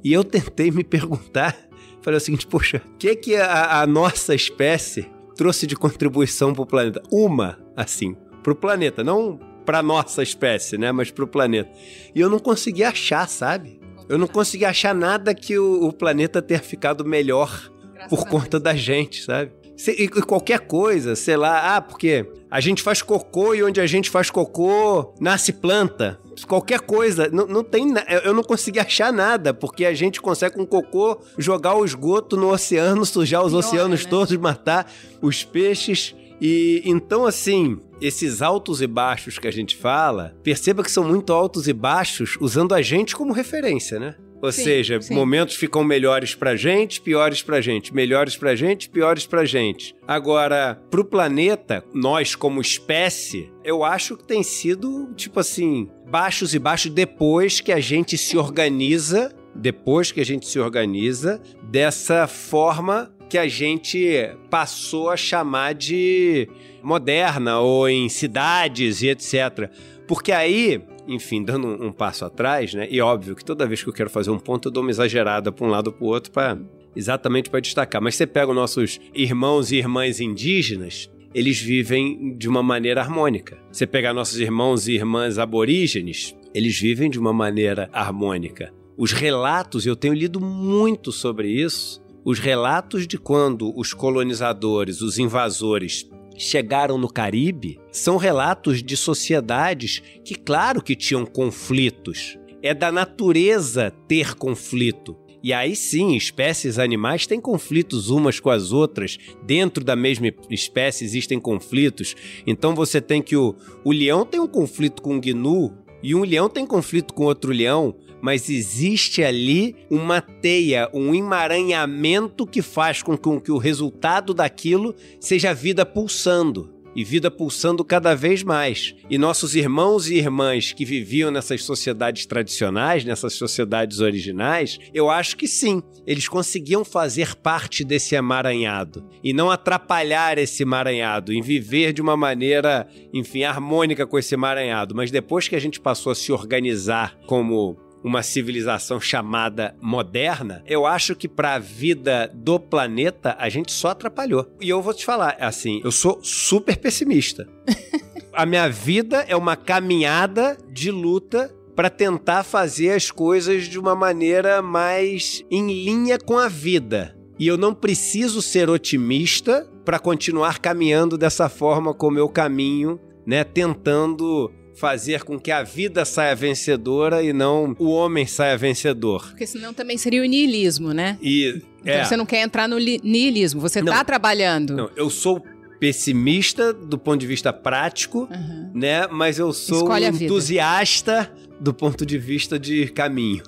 E eu tentei me perguntar, falei o seguinte, poxa, o que que a, a nossa espécie trouxe de contribuição para o planeta? Uma, assim, para o planeta, não para nossa espécie, né, mas para o planeta. E eu não consegui achar, sabe? Eu não consegui achar nada que o, o planeta ter ficado melhor por conta da gente, sabe? E qualquer coisa, sei lá, ah, porque a gente faz cocô e onde a gente faz cocô nasce planta. Qualquer coisa, não, não tem. Eu não consegui achar nada, porque a gente consegue com cocô jogar o esgoto no oceano, sujar os Pior, oceanos né? todos, matar os peixes. E então, assim, esses altos e baixos que a gente fala, perceba que são muito altos e baixos usando a gente como referência, né? Ou sim, seja, sim. momentos ficam melhores pra gente, piores pra gente, melhores pra gente, piores pra gente. Agora, pro planeta, nós como espécie, eu acho que tem sido, tipo assim, baixos e baixos depois que a gente se organiza, depois que a gente se organiza dessa forma que a gente passou a chamar de moderna ou em cidades e etc. Porque aí enfim, dando um, passo atrás, né? E óbvio que toda vez que eu quero fazer um ponto, eu dou uma exagerada para um lado ou para o outro para exatamente para destacar. Mas você pega os nossos irmãos e irmãs indígenas, eles vivem de uma maneira harmônica. Você pegar nossos irmãos e irmãs aborígenes, eles vivem de uma maneira harmônica. Os relatos, eu tenho lido muito sobre isso, os relatos de quando os colonizadores, os invasores chegaram no Caribe são relatos de sociedades que, claro, que tinham conflitos. É da natureza ter conflito. E aí sim, espécies animais têm conflitos umas com as outras. Dentro da mesma espécie existem conflitos. Então você tem que o, o leão tem um conflito com o gnu e um leão tem conflito com outro leão mas existe ali uma teia, um emaranhamento que faz com que o resultado daquilo seja a vida pulsando. e vida pulsando cada vez mais. E nossos irmãos e irmãs que viviam nessas sociedades tradicionais, nessas sociedades originais, eu acho que sim, eles conseguiam fazer parte desse emaranhado e não atrapalhar esse emaranhado, em viver de uma maneira, enfim, harmônica com esse emaranhado. Mas depois que a gente passou a se organizar como uma civilização chamada moderna, eu acho que para a vida do planeta a gente só atrapalhou. E eu vou te falar, assim, eu sou super pessimista. *laughs* a minha vida é uma caminhada de luta para tentar fazer as coisas de uma maneira mais em linha com a vida. E eu não preciso ser otimista para continuar caminhando dessa forma como eu caminho, né, tentando fazer com que a vida saia vencedora e não o homem saia vencedor. Porque senão também seria o niilismo, né? E então é. você não quer entrar no niilismo, você Não. tá trabalhando. Não, eu sou pessimista do ponto de vista prático, Uhum. né? Mas eu sou vida. entusiasta do ponto de vista de caminho.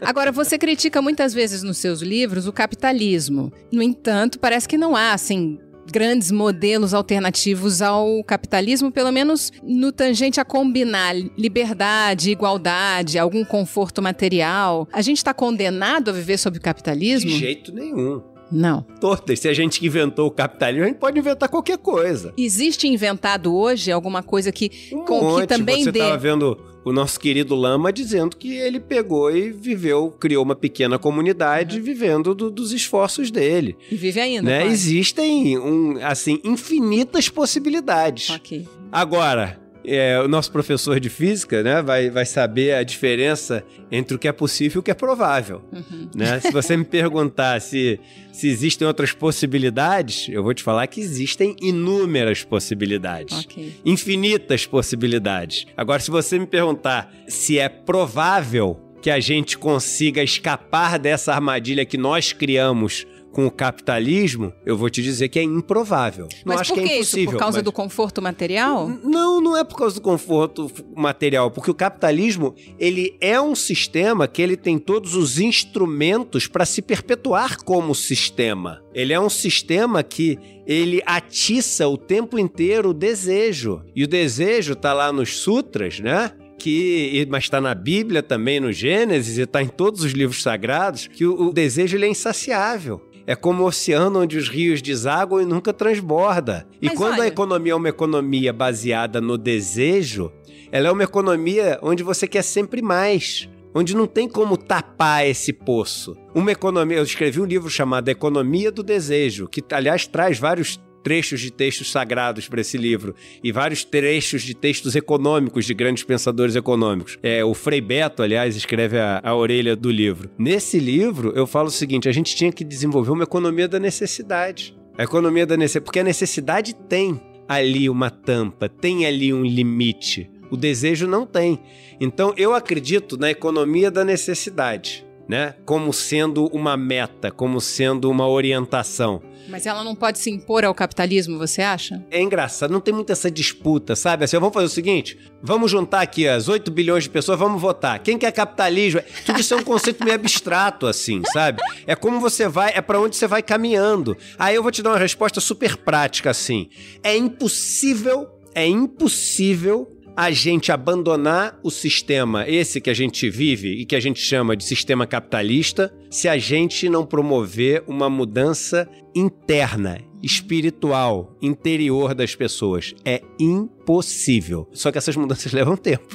Agora, você critica muitas vezes nos seus livros o capitalismo. No entanto, parece que não há, assim, grandes modelos alternativos ao capitalismo, pelo menos no tangente a combinar liberdade, igualdade, algum conforto material. A gente está condenado a viver sob o capitalismo? De jeito nenhum. Não. Todas. Se a gente inventou o capitalismo, a gente pode inventar qualquer coisa. Existe inventado hoje alguma coisa que, Um com, que monte. também Você dê. estava vendo o nosso querido Lama dizendo que ele pegou e viveu, criou uma pequena comunidade vivendo do- dos esforços dele. E vive ainda. Né? Existem, um, assim, infinitas possibilidades. Ok. Agora, é, o nosso professor de física né, vai, vai saber a diferença entre o que é possível e o que é provável. Uhum. Né? Se você me perguntar se, se existem outras possibilidades, eu vou te falar que existem inúmeras possibilidades. Ok. Infinitas possibilidades. Agora, se você me perguntar se é provável que a gente consiga escapar dessa armadilha que nós criamos com o capitalismo, eu vou te dizer que é improvável. Não Mas acho por que é isso? impossível. Por causa mas- do conforto material? não, não é por causa do conforto material, porque o capitalismo, ele é um sistema que ele tem todos os instrumentos para se perpetuar como sistema. Ele é um sistema que ele atiça o tempo inteiro o desejo. E o desejo tá lá nos sutras, né? Que, mas está na Bíblia também, no Gênesis, e está em todos os livros sagrados, que o, o desejo ele é insaciável. É como o oceano onde os rios desaguam e nunca transborda. E Mas quando a olha- economia é uma economia baseada no desejo, ela é uma economia onde você quer sempre mais. Onde não tem como tapar esse poço. Uma economia. Eu escrevi um livro chamado Economia do Desejo, que, aliás, traz vários trechos de textos sagrados para esse livro e vários trechos de textos econômicos de grandes pensadores econômicos. É, o Frei Beto, aliás, escreve a, a orelha do livro. Nesse livro, eu falo o seguinte: a gente tinha que desenvolver uma economia da necessidade. A economia da necessidade. Porque a necessidade tem ali uma tampa, tem ali um limite. O desejo não tem. Então eu acredito na economia da necessidade, né? Como sendo uma meta, como sendo uma orientação. Mas ela não pode se impor ao capitalismo, você acha? É engraçado, não tem muita essa disputa, sabe? Assim, vamos fazer o seguinte: vamos juntar aqui as 8 bilhões de pessoas, vamos votar. Quem quer capitalismo? Tudo isso é um conceito meio abstrato, assim, sabe? É como você vai, é para onde você vai caminhando. Aí eu vou te dar uma resposta super prática, assim. É impossível, é impossível a gente abandonar o sistema, esse que a gente vive e que a gente chama de sistema capitalista, se a gente não promover uma mudança interna, espiritual, interior das pessoas. É impossível. Só que essas mudanças *laughs* levam tempo.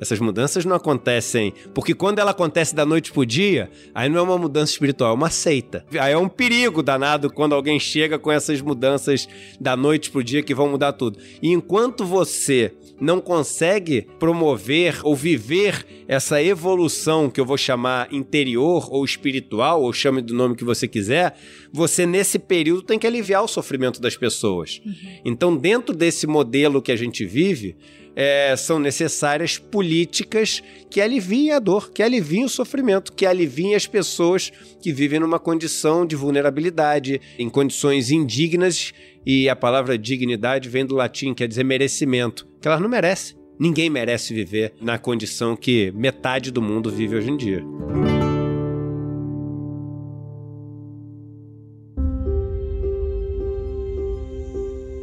Essas mudanças não acontecem. Porque quando ela acontece da noite pro dia, aí não é uma mudança espiritual, é uma seita. Aí é um perigo danado quando alguém chega com essas mudanças da noite pro dia que vão mudar tudo. E enquanto você não consegue promover ou viver essa evolução que eu vou chamar interior ou espiritual, ou chame do nome que você quiser, você nesse período tem que aliviar o sofrimento das pessoas. Então, dentro desse modelo que a gente vive, é, são necessárias políticas que aliviem a dor, que aliviem o sofrimento, que aliviem as pessoas que vivem numa condição de vulnerabilidade, em condições indignas, e a palavra dignidade vem do latim, quer dizer merecimento, que elas não merecem. Ninguém merece viver na condição que metade do mundo vive hoje em dia.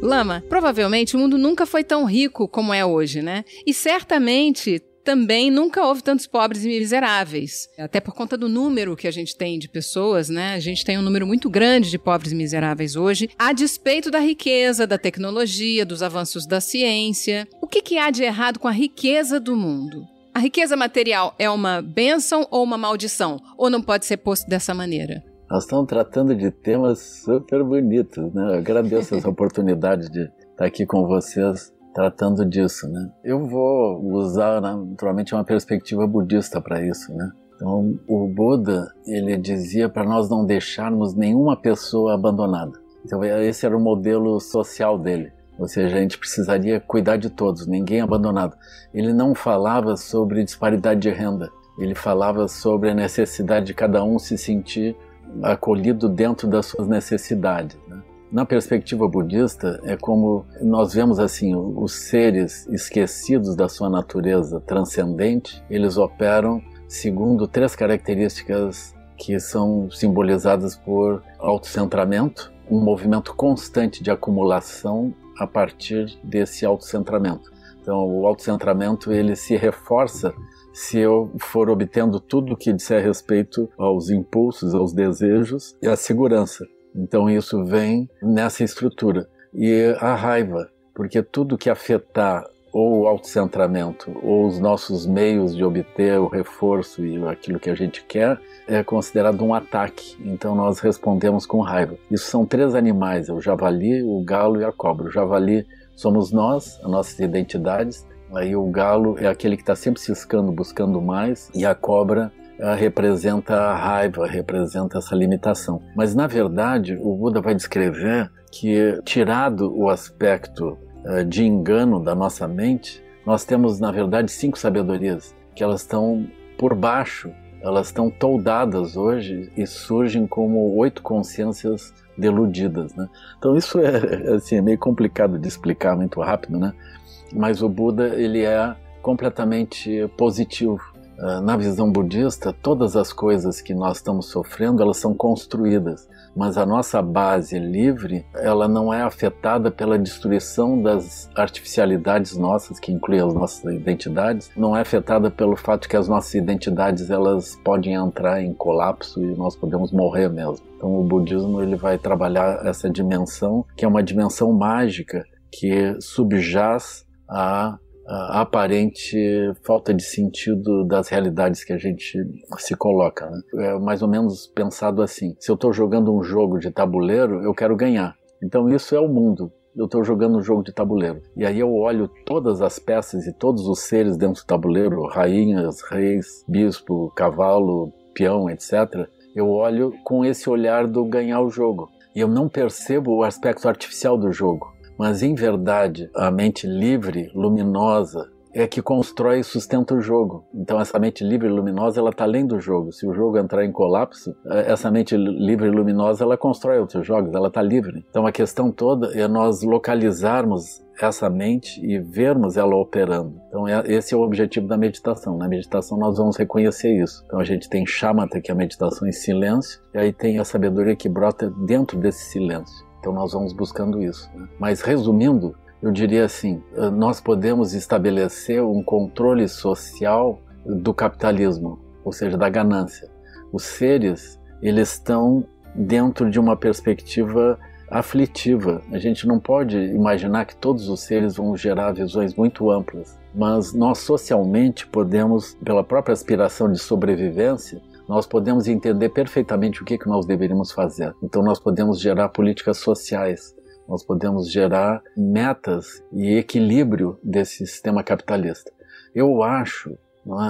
Lama, provavelmente o mundo nunca foi tão rico como é hoje, né? E certamente também nunca houve tantos pobres e miseráveis. Até por conta do número que a gente tem de pessoas, né? A gente tem um número muito grande de pobres e miseráveis hoje, a despeito da riqueza, da tecnologia, dos avanços da ciência. O que, que há de errado com a riqueza do mundo? A riqueza material é uma bênção ou uma maldição? Ou não pode ser posto dessa maneira? Nós estamos tratando de temas super bonitos, né? Eu agradeço essa *laughs* oportunidade de estar aqui com vocês tratando disso, né? Eu vou usar né, naturalmente uma perspectiva budista para isso, né? Então, o Buda, ele dizia para nós não deixarmos nenhuma pessoa abandonada. Então, esse era o modelo social dele. Ou seja, a gente precisaria cuidar de todos, ninguém abandonado. Ele não falava sobre disparidade de renda. Ele falava sobre a necessidade de cada um se sentir acolhido dentro das suas necessidades. Né? Na perspectiva budista, é como nós vemos assim, os seres esquecidos da sua natureza transcendente, eles operam segundo três características que são simbolizadas por autocentramento, um movimento constante de acumulação a partir desse autocentramento. Então, o autocentramento ele se reforça se eu for obtendo tudo que disser respeito aos impulsos, aos desejos e à segurança. Então isso vem nessa estrutura. E a raiva, porque tudo que afetar ou o autocentramento ou os nossos meios de obter o reforço e aquilo que a gente quer é considerado um ataque. Então nós respondemos com raiva. Isso são três animais: é o javali, o galo e a cobra. O javali somos nós, as nossas identidades. Aí o galo é aquele que está sempre ciscando, buscando mais, e a cobra representa a raiva, representa essa limitação. Mas na verdade, o Buda vai descrever que, tirado o aspecto uh, de engano da nossa mente, nós temos na verdade cinco sabedorias que elas estão por baixo, elas estão toldadas hoje e surgem como oito consciências deludidas, né? Então isso é *laughs* assim é meio complicado de explicar muito rápido, né? Mas o Buda ele é completamente positivo na visão budista, todas as coisas que nós estamos sofrendo, elas são construídas, mas a nossa base livre, ela não é afetada pela destruição das artificialidades nossas, que incluem as nossas identidades, não é afetada pelo fato que as nossas identidades, elas podem entrar em colapso e nós podemos morrer mesmo. Então o budismo ele vai trabalhar essa dimensão, que é uma dimensão mágica que subjaz a a aparente falta de sentido das realidades que a gente se coloca. Né? É mais ou menos pensado assim: se eu estou jogando um jogo de tabuleiro, eu quero ganhar. Então isso é o mundo. Eu estou jogando um jogo de tabuleiro. E aí eu olho todas as peças e todos os seres dentro do tabuleiro rainhas, reis, bispo, cavalo, peão, etc. Eu olho com esse olhar do ganhar o jogo. E eu não percebo o aspecto artificial do jogo. Mas em verdade, a mente livre, luminosa, é que constrói e sustenta o jogo. Então essa mente livre e luminosa ela está além do jogo. Se o jogo entrar em colapso, é, essa mente livre e luminosa ela constrói outros jogos. Ela está livre. Então a questão toda é nós localizarmos essa mente e vermos ela operando. Então é, esse é o objetivo da meditação. Na meditação nós vamos reconhecer isso. Então a gente tem chamata que é a meditação em silêncio e aí tem a sabedoria que brota dentro desse silêncio. Então nós vamos buscando isso. Né? Mas resumindo, eu diria assim: eh, nós podemos estabelecer um controle social do capitalismo, ou seja, da ganância. Os seres eles estão dentro de uma perspectiva aflitiva. A gente não pode imaginar que todos os seres vão gerar visões muito amplas, mas nós socialmente podemos, pela própria aspiração de sobrevivência, nós podemos entender perfeitamente o que, que nós deveríamos fazer. Então, nós podemos gerar políticas sociais, nós podemos gerar metas e equilíbrio desse sistema capitalista. Eu acho,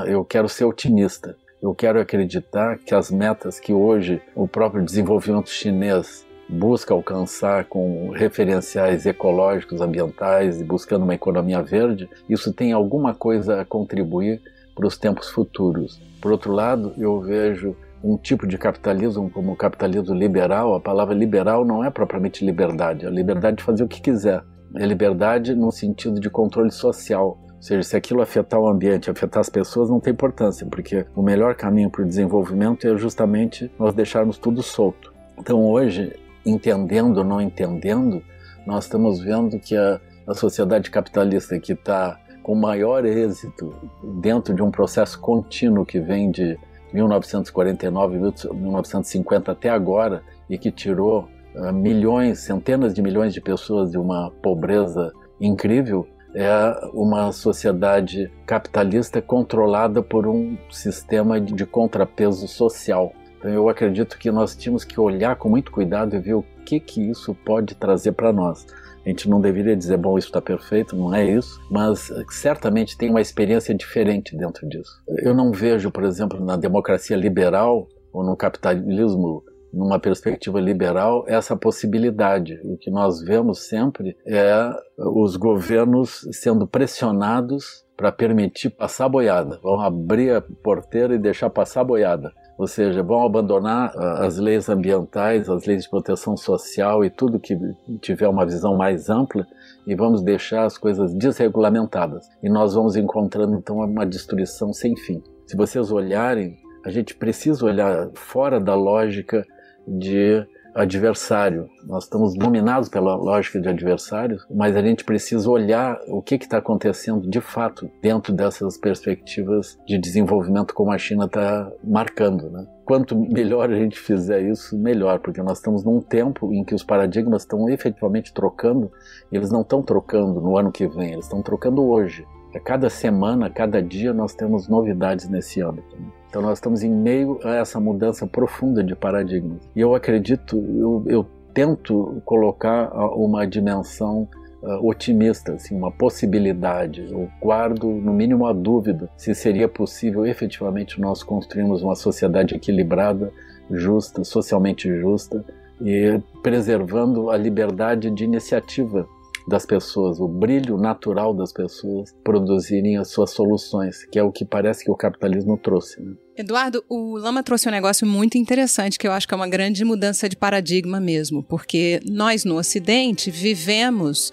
é? eu quero ser otimista, eu quero acreditar que as metas que hoje o próprio desenvolvimento chinês busca alcançar com referenciais ecológicos, ambientais e buscando uma economia verde, isso tem alguma coisa a contribuir para os tempos futuros. Por outro lado, eu vejo um tipo de capitalismo como o capitalismo liberal. A palavra liberal não é propriamente liberdade, é liberdade de fazer o que quiser. É liberdade no sentido de controle social. Ou seja, se aquilo afetar o ambiente, afetar as pessoas, não tem importância, porque o melhor caminho para o desenvolvimento é justamente nós deixarmos tudo solto. Então, hoje, entendendo ou não entendendo, nós estamos vendo que a, a sociedade capitalista que está com maior êxito dentro de um processo contínuo que vem de 1949, 1950 até agora e que tirou uh, milhões, centenas de milhões de pessoas de uma pobreza incrível, é uma sociedade capitalista controlada por um sistema de contrapeso social. Então eu acredito que nós tínhamos que olhar com muito cuidado e ver o que que isso pode trazer para nós. Gente não deveria dizer, bom, isso está perfeito, não é isso, mas certamente tem uma experiência diferente dentro disso. Eu não vejo, por exemplo, na democracia liberal ou no capitalismo numa perspectiva liberal, essa possibilidade. O que nós vemos sempre é os governos sendo pressionados para permitir passar boiada. Vão abrir a porteira e deixar passar boiada. Ou seja, vão abandonar ah, as leis ambientais, as leis de proteção social e tudo que tiver uma visão mais ampla e vamos deixar as coisas desregulamentadas. E nós vamos encontrando então uma destruição sem fim. Se vocês olharem, a gente precisa olhar fora da lógica de adversário. Nós estamos dominados pela lógica de adversário, mas a gente precisa olhar o que está acontecendo de fato dentro dessas perspectivas de desenvolvimento como a China está marcando. Né? Quanto melhor a gente fizer isso, melhor, porque nós estamos num tempo em que os paradigmas estão efetivamente trocando, e eles não estão trocando no ano que vem, eles estão trocando hoje. Cada semana, cada dia, nós temos novidades nesse âmbito. Né? Então nós estamos em meio a essa mudança profunda de paradigmas. E eu acredito, eu, eu tento colocar uma dimensão uh, otimista, assim, uma possibilidade. Eu guardo, no mínimo, a dúvida se seria possível efetivamente nós construirmos uma sociedade equilibrada, justa, socialmente justa e preservando a liberdade de iniciativa das pessoas, o brilho natural das pessoas produzirem as suas soluções, que é o que parece que o capitalismo trouxe. Né? Eduardo, o Lama trouxe um negócio muito interessante que eu acho que é uma grande mudança de paradigma mesmo, porque nós no Ocidente vivemos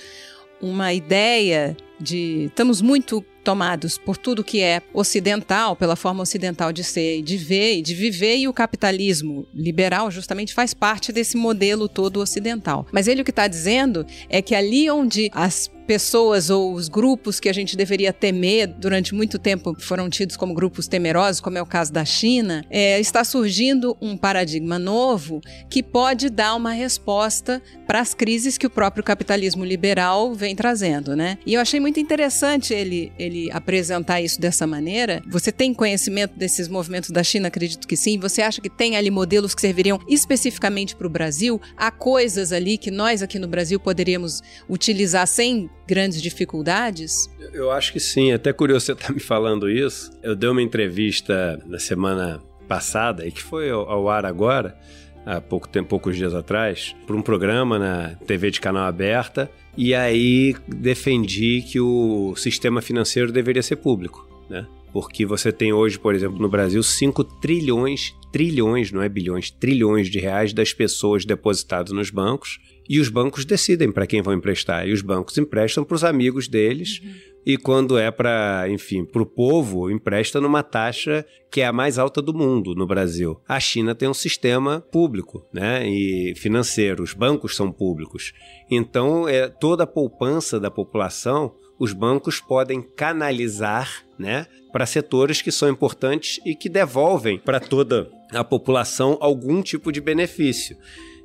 uma ideia de. Estamos muito tomados por tudo que é ocidental, pela forma ocidental de ser de ver e de viver, e o capitalismo liberal justamente faz parte desse modelo todo ocidental. Mas ele o que está dizendo é que ali onde as pessoas ou os grupos que a gente deveria temer durante muito tempo foram tidos como grupos temerosos, como é o caso da China, é, está surgindo um paradigma novo que pode dar uma resposta para as crises que o próprio capitalismo liberal vem trazendo, né? E eu achei muito interessante ele, ele apresentar isso dessa maneira. Você tem conhecimento desses movimentos da China? Acredito que sim. Você acha que tem ali modelos que serviriam especificamente para o Brasil? Há coisas ali que nós aqui no Brasil poderíamos utilizar sem grandes dificuldades? Eu acho que sim. Até curioso você estar tá me falando isso. Eu dei uma entrevista na semana passada e que foi ao ar agora, há pouco tempo, poucos dias atrás, para um programa na TV de canal aberta. E aí defendi que o sistema financeiro deveria ser público, né? Porque você tem hoje, por exemplo, no Brasil, 5 trilhões, trilhões, não é bilhões, trilhões de reais das pessoas depositadas nos bancos e os bancos decidem para quem vão emprestar. E os bancos emprestam para os amigos deles. Uhum. E quando é para, enfim, para o povo, empresta numa taxa que é a mais alta do mundo no Brasil. A China tem um sistema público, né, e financeiro. Os bancos são públicos. Então, é toda a poupança da população, os bancos podem canalizar, né, para setores que são importantes e que devolvem para toda a população algum tipo de benefício.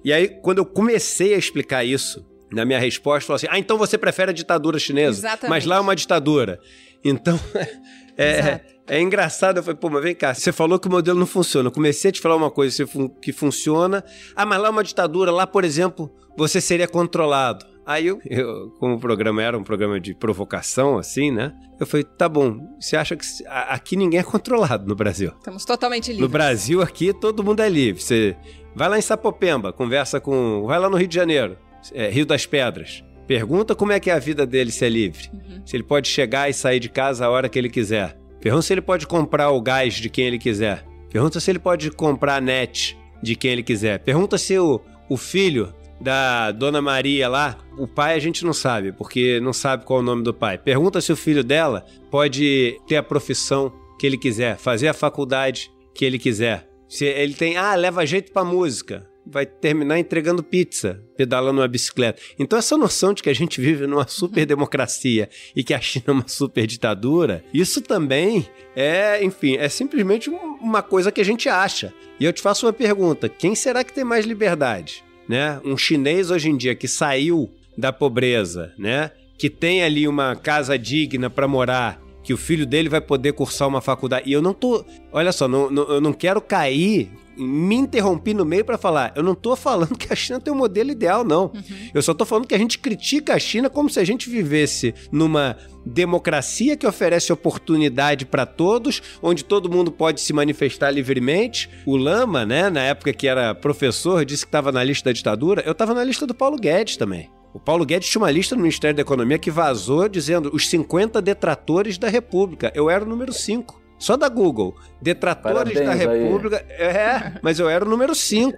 E aí, quando eu comecei a explicar isso, na minha resposta, falou assim: ah, então você prefere a ditadura chinesa? Exatamente. Mas lá é uma ditadura. Então, *laughs* é, é engraçado. Eu falei, pô, mas vem cá, você falou que o modelo não funciona. Eu comecei a te falar uma coisa que funciona. Ah, mas lá é uma ditadura. Lá, por exemplo, você seria controlado. Aí eu, eu, como o programa era um programa de provocação, assim, né? Eu falei, tá bom, você acha que aqui ninguém é controlado no Brasil? Estamos totalmente livres. No Brasil, aqui, todo mundo é livre. Você vai lá em Sapopemba, conversa com. Vai lá no Rio de Janeiro, é, Rio das Pedras. Pergunta como é que é a vida dele se é livre. Uhum. Se ele pode chegar e sair de casa a hora que ele quiser. Pergunta se ele pode comprar o gás de quem ele quiser. Pergunta se ele pode comprar a net de quem ele quiser. Pergunta se o, o filho da Dona Maria lá, o pai a gente não sabe, porque não sabe qual é o nome do pai. Pergunta se o filho dela pode ter a profissão que ele quiser, fazer a faculdade que ele quiser. Se ele tem, ah, leva jeito pra música. vai terminar entregando pizza, pedalando uma bicicleta. Então essa noção de que a gente vive numa super democracia e que a China é uma super ditadura, isso também é, enfim, é simplesmente uma coisa que a gente acha. E eu te faço uma pergunta: quem será que tem mais liberdade? Né? Um chinês hoje em dia que saiu da pobreza, né? Que tem ali uma casa digna para morar que o filho dele vai poder cursar uma faculdade. E eu não tô. Olha só, não, não, eu não quero cair me interrompi no meio para falar. Eu não tô falando que a China tem um modelo ideal, não. Uhum. Eu só tô falando que a gente critica a China como se a gente vivesse numa democracia que oferece oportunidade para todos, onde todo mundo pode se manifestar livremente. O Lama, né, na época que era professor, disse que estava na lista da ditadura. Eu estava na lista do Paulo Guedes também. O Paulo Guedes tinha uma lista no Ministério da Economia que vazou dizendo os 50 detratores da República. Eu era o número 5. Só da Google. Detratores Parabéns da República. Aí. É, mas eu era o número 5.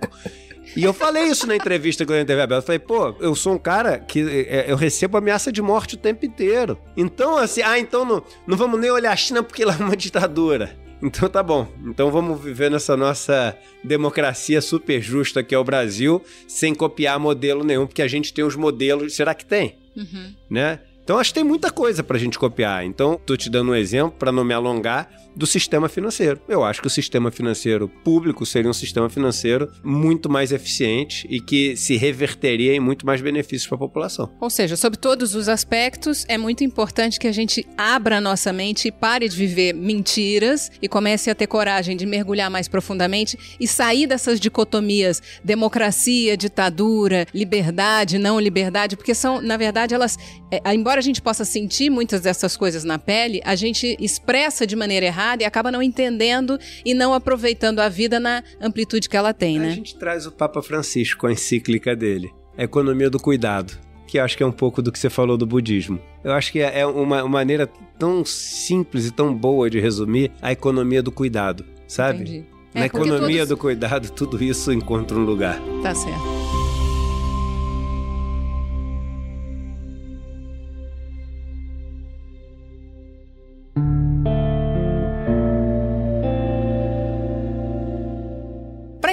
E eu falei isso na entrevista com a TV aberta. Eu falei, pô, eu sou um cara que é, eu recebo ameaça de morte o tempo inteiro. Então, assim, ah, então não, não vamos nem olhar a China porque lá é uma ditadura. Então tá bom. Então vamos viver nessa nossa democracia super justa que é o Brasil, sem copiar modelo nenhum, porque a gente tem os modelos. Será que tem? Uhum. Né? Então acho que tem muita coisa para a gente copiar. Então, tô te dando um exemplo para não me alongar do sistema financeiro. Eu acho que o sistema financeiro público seria um sistema financeiro muito mais eficiente e que se reverteria em muito mais benefícios para a população. Ou seja, sob todos os aspectos, é muito importante que a gente abra a nossa mente e pare de viver mentiras e comece a ter coragem de mergulhar mais profundamente e sair dessas dicotomias democracia, ditadura, liberdade, não liberdade, porque são, na verdade, elas, é, embora a gente possa sentir muitas dessas coisas na pele, a gente expressa de maneira errada e acaba não entendendo e não aproveitando a vida na amplitude que ela tem, né? A gente traz o Papa Francisco com a encíclica dele, a economia do cuidado, que acho que é um pouco do que você falou do budismo. Eu acho que é uma maneira tão simples e tão boa de resumir a economia do cuidado, sabe? Entendi. Na é, economia todos... do cuidado, tudo isso encontra um lugar. Tá certo.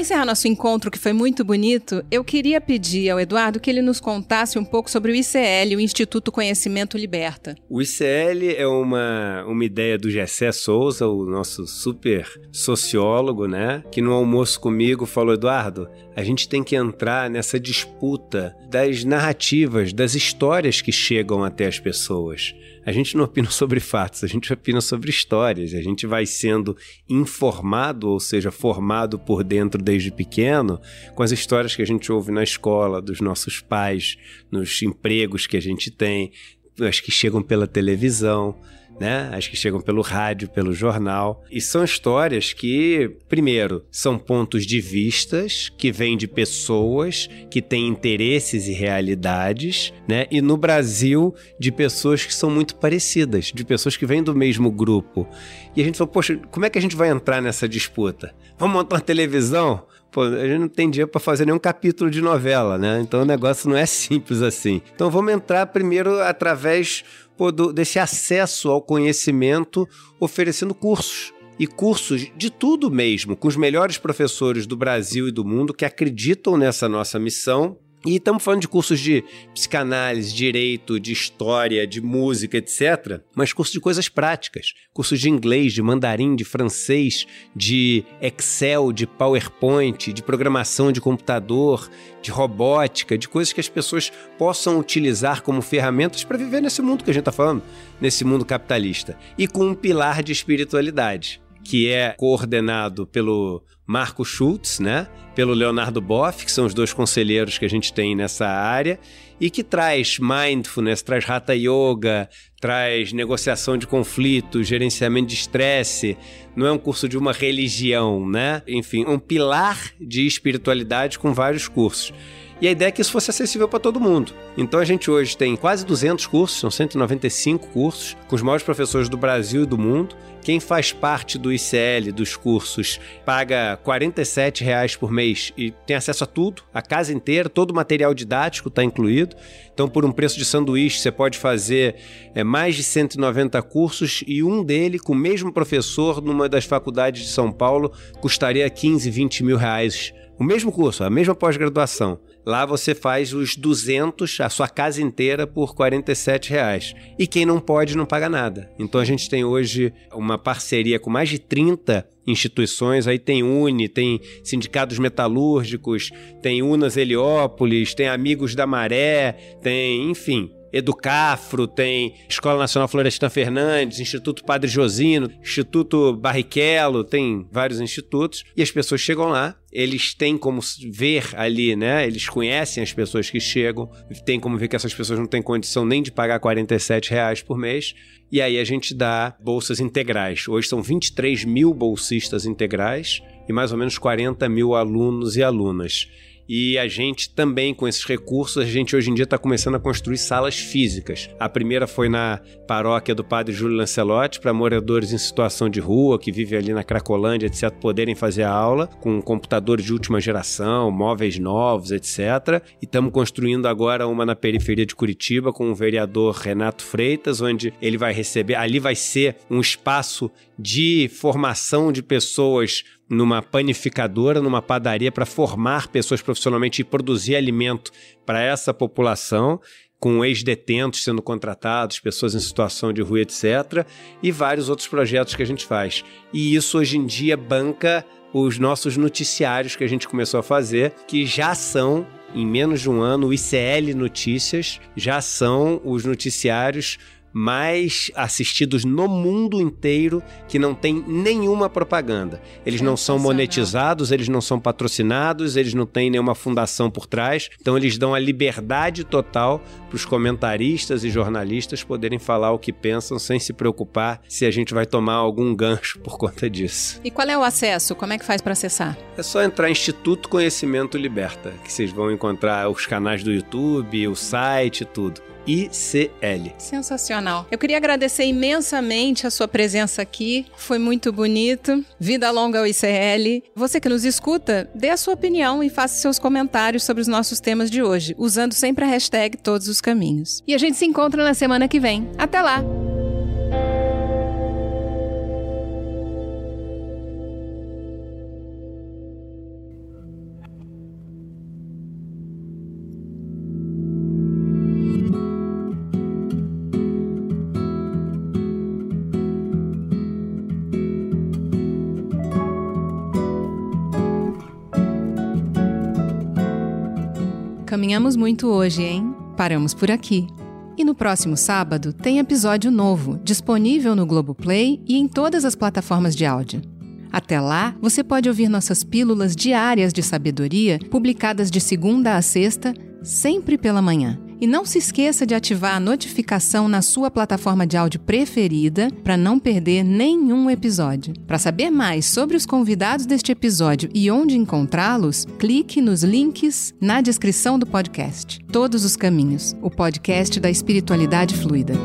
Encerrar nosso encontro, que foi muito bonito, eu queria pedir ao Eduardo que ele nos contasse um pouco sobre o ICL, o Instituto Conhecimento Liberta. O ICL é uma, uma ideia do Gessé Souza, o nosso super sociólogo, né? Que no almoço comigo falou: Eduardo, a gente tem que entrar nessa disputa das narrativas, das histórias que chegam até as pessoas. A gente não opina *laughs* sobre fatos, a gente opina sobre histórias. A gente vai sendo informado, ou seja, formado por dentro desde pequeno, com as histórias que a gente ouve na escola, dos nossos pais, nos empregos que a gente tem, as que chegam pela televisão né? As que chegam pelo rádio, pelo jornal. E são histórias que, primeiro, são pontos de vistas que vêm de pessoas que têm interesses e realidades, né? E no Brasil, de pessoas que são muito parecidas, de pessoas que vêm do mesmo grupo. E a gente falou, poxa, como é que a gente vai entrar nessa disputa? Vamos montar uma televisão? Pô, a gente não tem dinheiro para fazer nenhum capítulo de novela, né? Então o negócio não é simples assim. Então vamos entrar primeiro através do, desse acesso ao conhecimento, oferecendo cursos. E cursos de tudo mesmo, com os melhores professores do Brasil e do mundo que acreditam nessa nossa missão e estamos falando de cursos de psicanálise, direito, de história, de música, etc. Mas cursos de coisas práticas. Cursos de inglês, de mandarim, de francês, de Excel, de PowerPoint, de programação de computador, de robótica, de coisas que as pessoas possam utilizar como ferramentas para viver nesse mundo que a gente está falando, nesse mundo capitalista. E com um pilar de espiritualidade que é coordenado pelo Marco Schultz, né? Pelo Leonardo Boff, que são os dois conselheiros que a gente tem nessa área, e que traz mindfulness, traz hatha yoga, traz negociação de conflitos, gerenciamento de estresse. Não é um curso de uma religião, né? Enfim, um pilar de espiritualidade com vários cursos. E a ideia é que isso fosse acessível para todo mundo. Então a gente hoje tem quase 200 cursos, são 195 cursos, com os maiores professores do Brasil e do mundo. Quem faz parte do ICL, dos cursos, paga 47 reais por mês e tem acesso a tudo, a casa inteira, todo o material didático está incluído. Então, por um preço de sanduíche, você pode fazer é, mais de 190 cursos e um dele, com o mesmo professor, numa das faculdades de São Paulo, custaria 15, 20 mil reais O mesmo curso, a mesma pós-graduação. Lá você faz os 200, a sua casa inteira, por 47 reais. E quem não pode não paga nada. Então a gente tem hoje uma parceria com mais de 30 instituições, aí tem Uni, tem sindicatos metalúrgicos, tem Unas Heliópolis, tem Amigos da Maré, tem, enfim, Educafro, tem Escola Nacional Florestan Fernandes, Instituto Padre Josino, Instituto Barrichello, tem vários institutos, e as pessoas chegam lá, eles têm como ver ali, né? Eles conhecem as pessoas que chegam, tem como ver que essas pessoas não têm condição nem de pagar 47 reais por mês, e aí a gente dá bolsas integrais. Hoje são 23 mil bolsistas integrais e mais ou menos 40 mil alunos e alunas. E a gente também, com esses recursos, a gente hoje em dia está começando a construir salas físicas. A primeira foi na paróquia do Padre Júlio Lancelotti, para moradores em situação de rua, que vivem ali na Cracolândia, etc., poderem fazer a aula, com computadores de última geração, móveis novos, etc. E estamos construindo agora uma na periferia de Curitiba, com o vereador Renato Freitas, onde ele vai receber. Ali vai ser um espaço de formação de pessoas numa panificadora, numa padaria, para formar pessoas profissionalmente e produzir alimento para essa população, com ex-detentos sendo contratados, pessoas em situação de rua, etc., e vários outros projetos que a gente faz. E isso hoje em dia banca os nossos noticiários que a gente começou a fazer, que já são em menos de um ano, o ICL Notícias já são os noticiários mais assistidos no mundo inteiro que não tem nenhuma propaganda. Eles não são monetizados, eles não são patrocinados, eles não têm nenhuma fundação por trás. Então eles dão a liberdade total para os comentaristas e jornalistas poderem falar o que pensam sem se preocupar se a gente vai tomar algum gancho por conta disso. E qual é o acesso? Como é que faz para acessar? É só entrar em Instituto Conhecimento Liberta, que vocês vão encontrar os canais do YouTube, o site, tudo. ICL. Sensacional. Eu queria agradecer imensamente a sua presença aqui. Foi muito bonito. Vida longa ao ICL. Você que nos escuta, dê a sua opinião e faça seus comentários sobre os nossos temas de hoje, usando sempre a hashtag Todos os Caminhos. E a gente se encontra na semana que vem. Até lá! Caminhamos muito hoje, hein? Paramos por aqui. E no próximo sábado tem episódio novo, disponível no Globoplay e em todas as plataformas de áudio. Até lá, você pode ouvir nossas pílulas diárias de sabedoria, publicadas de segunda a sexta, sempre pela manhã. E não se esqueça de ativar a notificação na sua plataforma de áudio preferida para não perder nenhum episódio. Para saber mais sobre os convidados deste episódio e onde encontrá-los, clique nos links na descrição do podcast. Todos os Caminhos, o podcast da espiritualidade fluida.